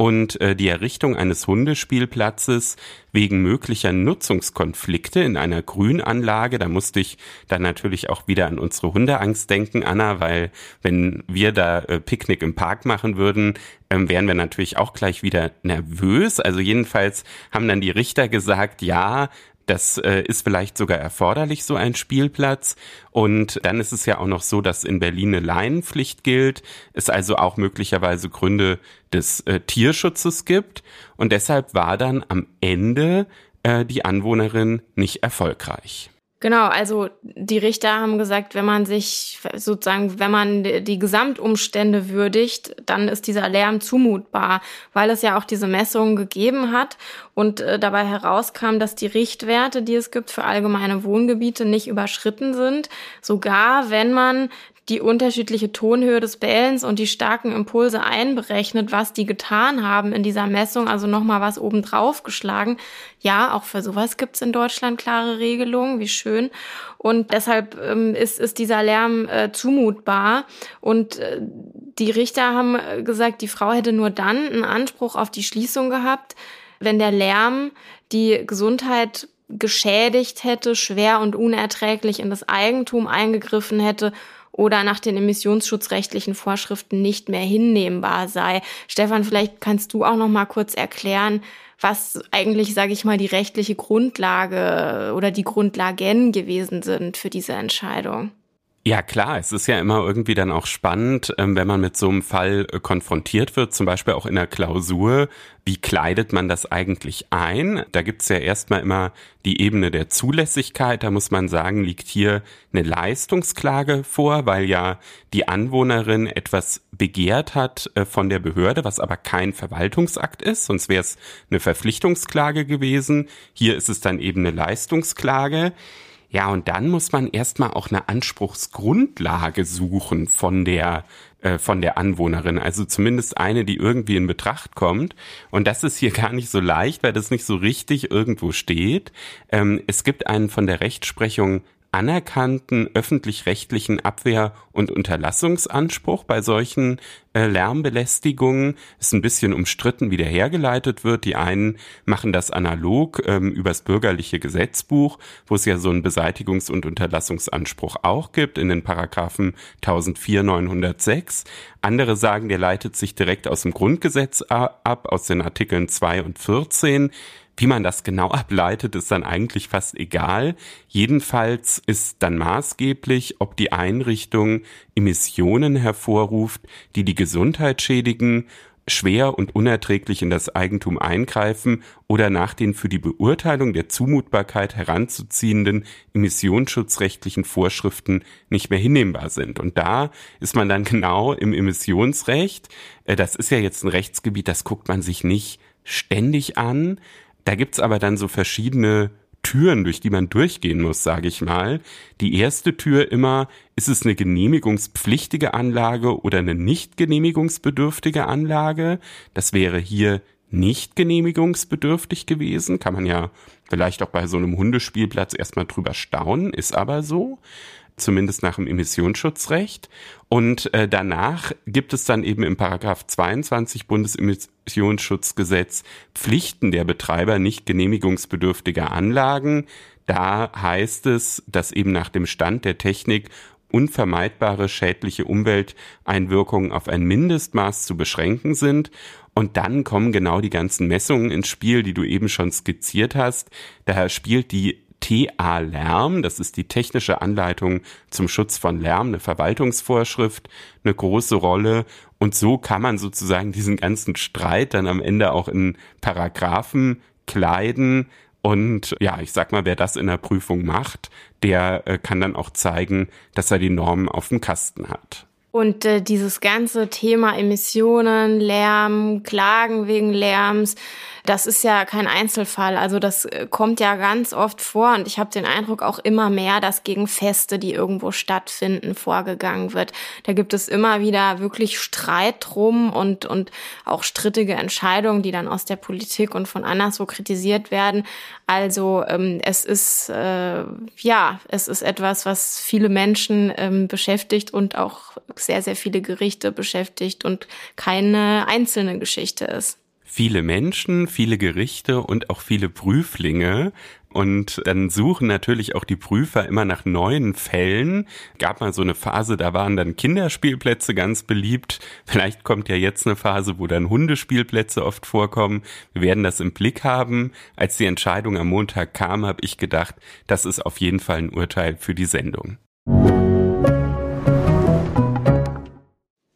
Speaker 2: und äh, die Errichtung eines Hundespielplatzes wegen möglicher Nutzungskonflikte in einer Grünanlage, da musste ich dann natürlich auch wieder an unsere Hundeangst denken, Anna, weil wenn wir da äh, Picknick im Park machen würden, ähm, wären wir natürlich auch gleich wieder nervös. Also jedenfalls haben dann die Richter gesagt, ja, das äh, ist vielleicht sogar erforderlich, so ein Spielplatz. Und dann ist es ja auch noch so, dass in Berlin eine Leinenpflicht gilt, es also auch möglicherweise Gründe des äh, Tierschutzes gibt. Und deshalb war dann am Ende äh, die Anwohnerin nicht erfolgreich.
Speaker 1: Genau, also die Richter haben gesagt, wenn man sich sozusagen, wenn man die Gesamtumstände würdigt, dann ist dieser Lärm zumutbar, weil es ja auch diese Messungen gegeben hat und äh, dabei herauskam, dass die Richtwerte, die es gibt für allgemeine Wohngebiete, nicht überschritten sind, sogar wenn man die unterschiedliche Tonhöhe des Bellens und die starken Impulse einberechnet, was die getan haben in dieser Messung, also nochmal was obendrauf geschlagen. Ja, auch für sowas gibt's in Deutschland klare Regelungen, wie schön. Und deshalb ähm, ist, ist dieser Lärm äh, zumutbar. Und äh, die Richter haben äh, gesagt, die Frau hätte nur dann einen Anspruch auf die Schließung gehabt, wenn der Lärm die Gesundheit geschädigt hätte, schwer und unerträglich in das Eigentum eingegriffen hätte oder nach den emissionsschutzrechtlichen Vorschriften nicht mehr hinnehmbar sei. Stefan, vielleicht kannst du auch noch mal kurz erklären, was eigentlich, sage ich mal, die rechtliche Grundlage oder die Grundlagen gewesen sind für diese Entscheidung.
Speaker 2: Ja klar, es ist ja immer irgendwie dann auch spannend, ähm, wenn man mit so einem Fall äh, konfrontiert wird, zum Beispiel auch in der Klausur, wie kleidet man das eigentlich ein? Da gibt's ja erstmal immer die Ebene der Zulässigkeit, da muss man sagen, liegt hier eine Leistungsklage vor, weil ja die Anwohnerin etwas begehrt hat äh, von der Behörde, was aber kein Verwaltungsakt ist, sonst wäre es eine Verpflichtungsklage gewesen. Hier ist es dann eben eine Leistungsklage. Ja, und dann muss man erstmal auch eine Anspruchsgrundlage suchen von der äh, von der Anwohnerin, also zumindest eine, die irgendwie in Betracht kommt. Und das ist hier gar nicht so leicht, weil das nicht so richtig irgendwo steht. Ähm, es gibt einen von der Rechtsprechung anerkannten öffentlich-rechtlichen Abwehr- und Unterlassungsanspruch bei solchen äh, Lärmbelästigungen. Ist ein bisschen umstritten, wie der hergeleitet wird. Die einen machen das analog ähm, übers bürgerliche Gesetzbuch, wo es ja so einen Beseitigungs- und Unterlassungsanspruch auch gibt in den Paragraphen 1004, 906. Andere sagen, der leitet sich direkt aus dem Grundgesetz ab, aus den Artikeln 2 und 14. Wie man das genau ableitet, ist dann eigentlich fast egal. Jedenfalls ist dann maßgeblich, ob die Einrichtung Emissionen hervorruft, die die Gesundheit schädigen, schwer und unerträglich in das Eigentum eingreifen oder nach den für die Beurteilung der Zumutbarkeit heranzuziehenden emissionsschutzrechtlichen Vorschriften nicht mehr hinnehmbar sind. Und da ist man dann genau im Emissionsrecht. Äh, das ist ja jetzt ein Rechtsgebiet, das guckt man sich nicht ständig an. Da gibt's aber dann so verschiedene Türen, durch die man durchgehen muss, sage ich mal. Die erste Tür immer, ist es eine genehmigungspflichtige Anlage oder eine nicht genehmigungsbedürftige Anlage? Das wäre hier nicht genehmigungsbedürftig gewesen, kann man ja vielleicht auch bei so einem Hundespielplatz erstmal drüber staunen, ist aber so zumindest nach dem Emissionsschutzrecht. Und äh, danach gibt es dann eben im Paragraph 22 Bundesemissionsschutzgesetz Pflichten der Betreiber nicht genehmigungsbedürftiger Anlagen. Da heißt es, dass eben nach dem Stand der Technik unvermeidbare schädliche Umwelteinwirkungen auf ein Mindestmaß zu beschränken sind. Und dann kommen genau die ganzen Messungen ins Spiel, die du eben schon skizziert hast. Daher spielt die TA-Lärm, das ist die technische Anleitung zum Schutz von Lärm, eine Verwaltungsvorschrift, eine große Rolle. Und so kann man sozusagen diesen ganzen Streit dann am Ende auch in Paragraphen kleiden. Und ja, ich sag mal, wer das in der Prüfung macht, der äh, kann dann auch zeigen, dass er die Normen auf dem Kasten hat.
Speaker 1: Und äh, dieses ganze Thema Emissionen, Lärm, Klagen wegen Lärms, das ist ja kein Einzelfall. Also das äh, kommt ja ganz oft vor und ich habe den Eindruck auch immer mehr, dass gegen Feste, die irgendwo stattfinden, vorgegangen wird. Da gibt es immer wieder wirklich Streit drum und, und auch strittige Entscheidungen, die dann aus der Politik und von anderswo kritisiert werden. Also ähm, es ist äh, ja, es ist etwas, was viele Menschen ähm, beschäftigt und auch sehr, sehr viele Gerichte beschäftigt und keine einzelne Geschichte ist
Speaker 2: viele Menschen, viele Gerichte und auch viele Prüflinge. Und dann suchen natürlich auch die Prüfer immer nach neuen Fällen. Gab mal so eine Phase, da waren dann Kinderspielplätze ganz beliebt. Vielleicht kommt ja jetzt eine Phase, wo dann Hundespielplätze oft vorkommen. Wir werden das im Blick haben. Als die Entscheidung am Montag kam, habe ich gedacht, das ist auf jeden Fall ein Urteil für die Sendung.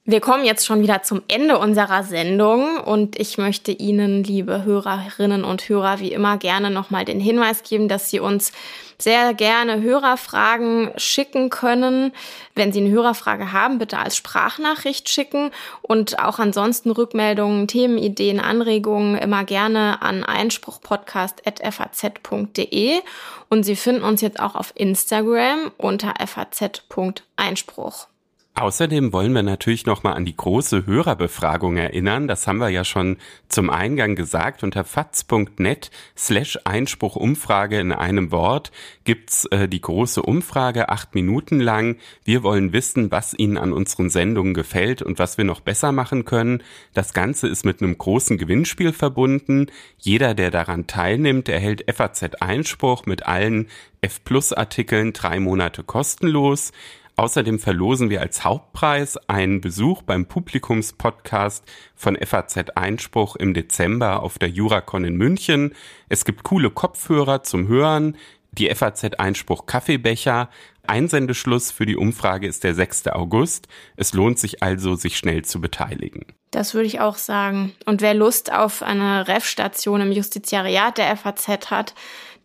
Speaker 1: Wir kommen jetzt schon wieder zum Ende unserer Sendung und ich möchte Ihnen, liebe Hörerinnen und Hörer, wie immer gerne nochmal den Hinweis geben, dass Sie uns sehr gerne Hörerfragen schicken können. Wenn Sie eine Hörerfrage haben, bitte als Sprachnachricht schicken und auch ansonsten Rückmeldungen, Themenideen, Anregungen immer gerne an einspruchpodcast.faz.de und Sie finden uns jetzt auch auf Instagram unter faz.einspruch.
Speaker 2: Außerdem wollen wir natürlich nochmal an die große Hörerbefragung erinnern. Das haben wir ja schon zum Eingang gesagt. Unter faz.net slash Einspruchumfrage in einem Wort gibt's äh, die große Umfrage, acht Minuten lang. Wir wollen wissen, was Ihnen an unseren Sendungen gefällt und was wir noch besser machen können. Das Ganze ist mit einem großen Gewinnspiel verbunden. Jeder, der daran teilnimmt, erhält FAZ Einspruch mit allen F-Plus-Artikeln drei Monate kostenlos. Außerdem verlosen wir als Hauptpreis einen Besuch beim Publikumspodcast von FAZ Einspruch im Dezember auf der Juracon in München. Es gibt coole Kopfhörer zum Hören, die FAZ Einspruch Kaffeebecher. Einsendeschluss für die Umfrage ist der 6. August. Es lohnt sich also, sich schnell zu beteiligen.
Speaker 1: Das würde ich auch sagen. Und wer Lust auf eine Ref-Station im Justiziariat der FAZ hat,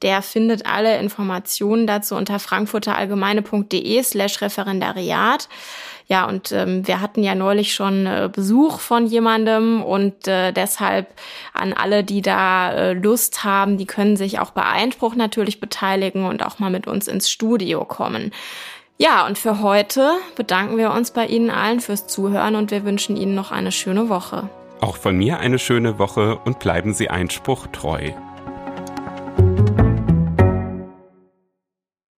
Speaker 1: der findet alle Informationen dazu unter frankfurterallgemeine.de slash Referendariat. Ja, und ähm, wir hatten ja neulich schon äh, Besuch von jemandem und äh, deshalb an alle, die da äh, Lust haben, die können sich auch bei Einspruch natürlich beteiligen und auch mal mit uns ins Studio kommen. Ja, und für heute bedanken wir uns bei Ihnen allen fürs Zuhören und wir wünschen Ihnen noch eine schöne Woche.
Speaker 2: Auch von mir eine schöne Woche und bleiben Sie Einspruch treu.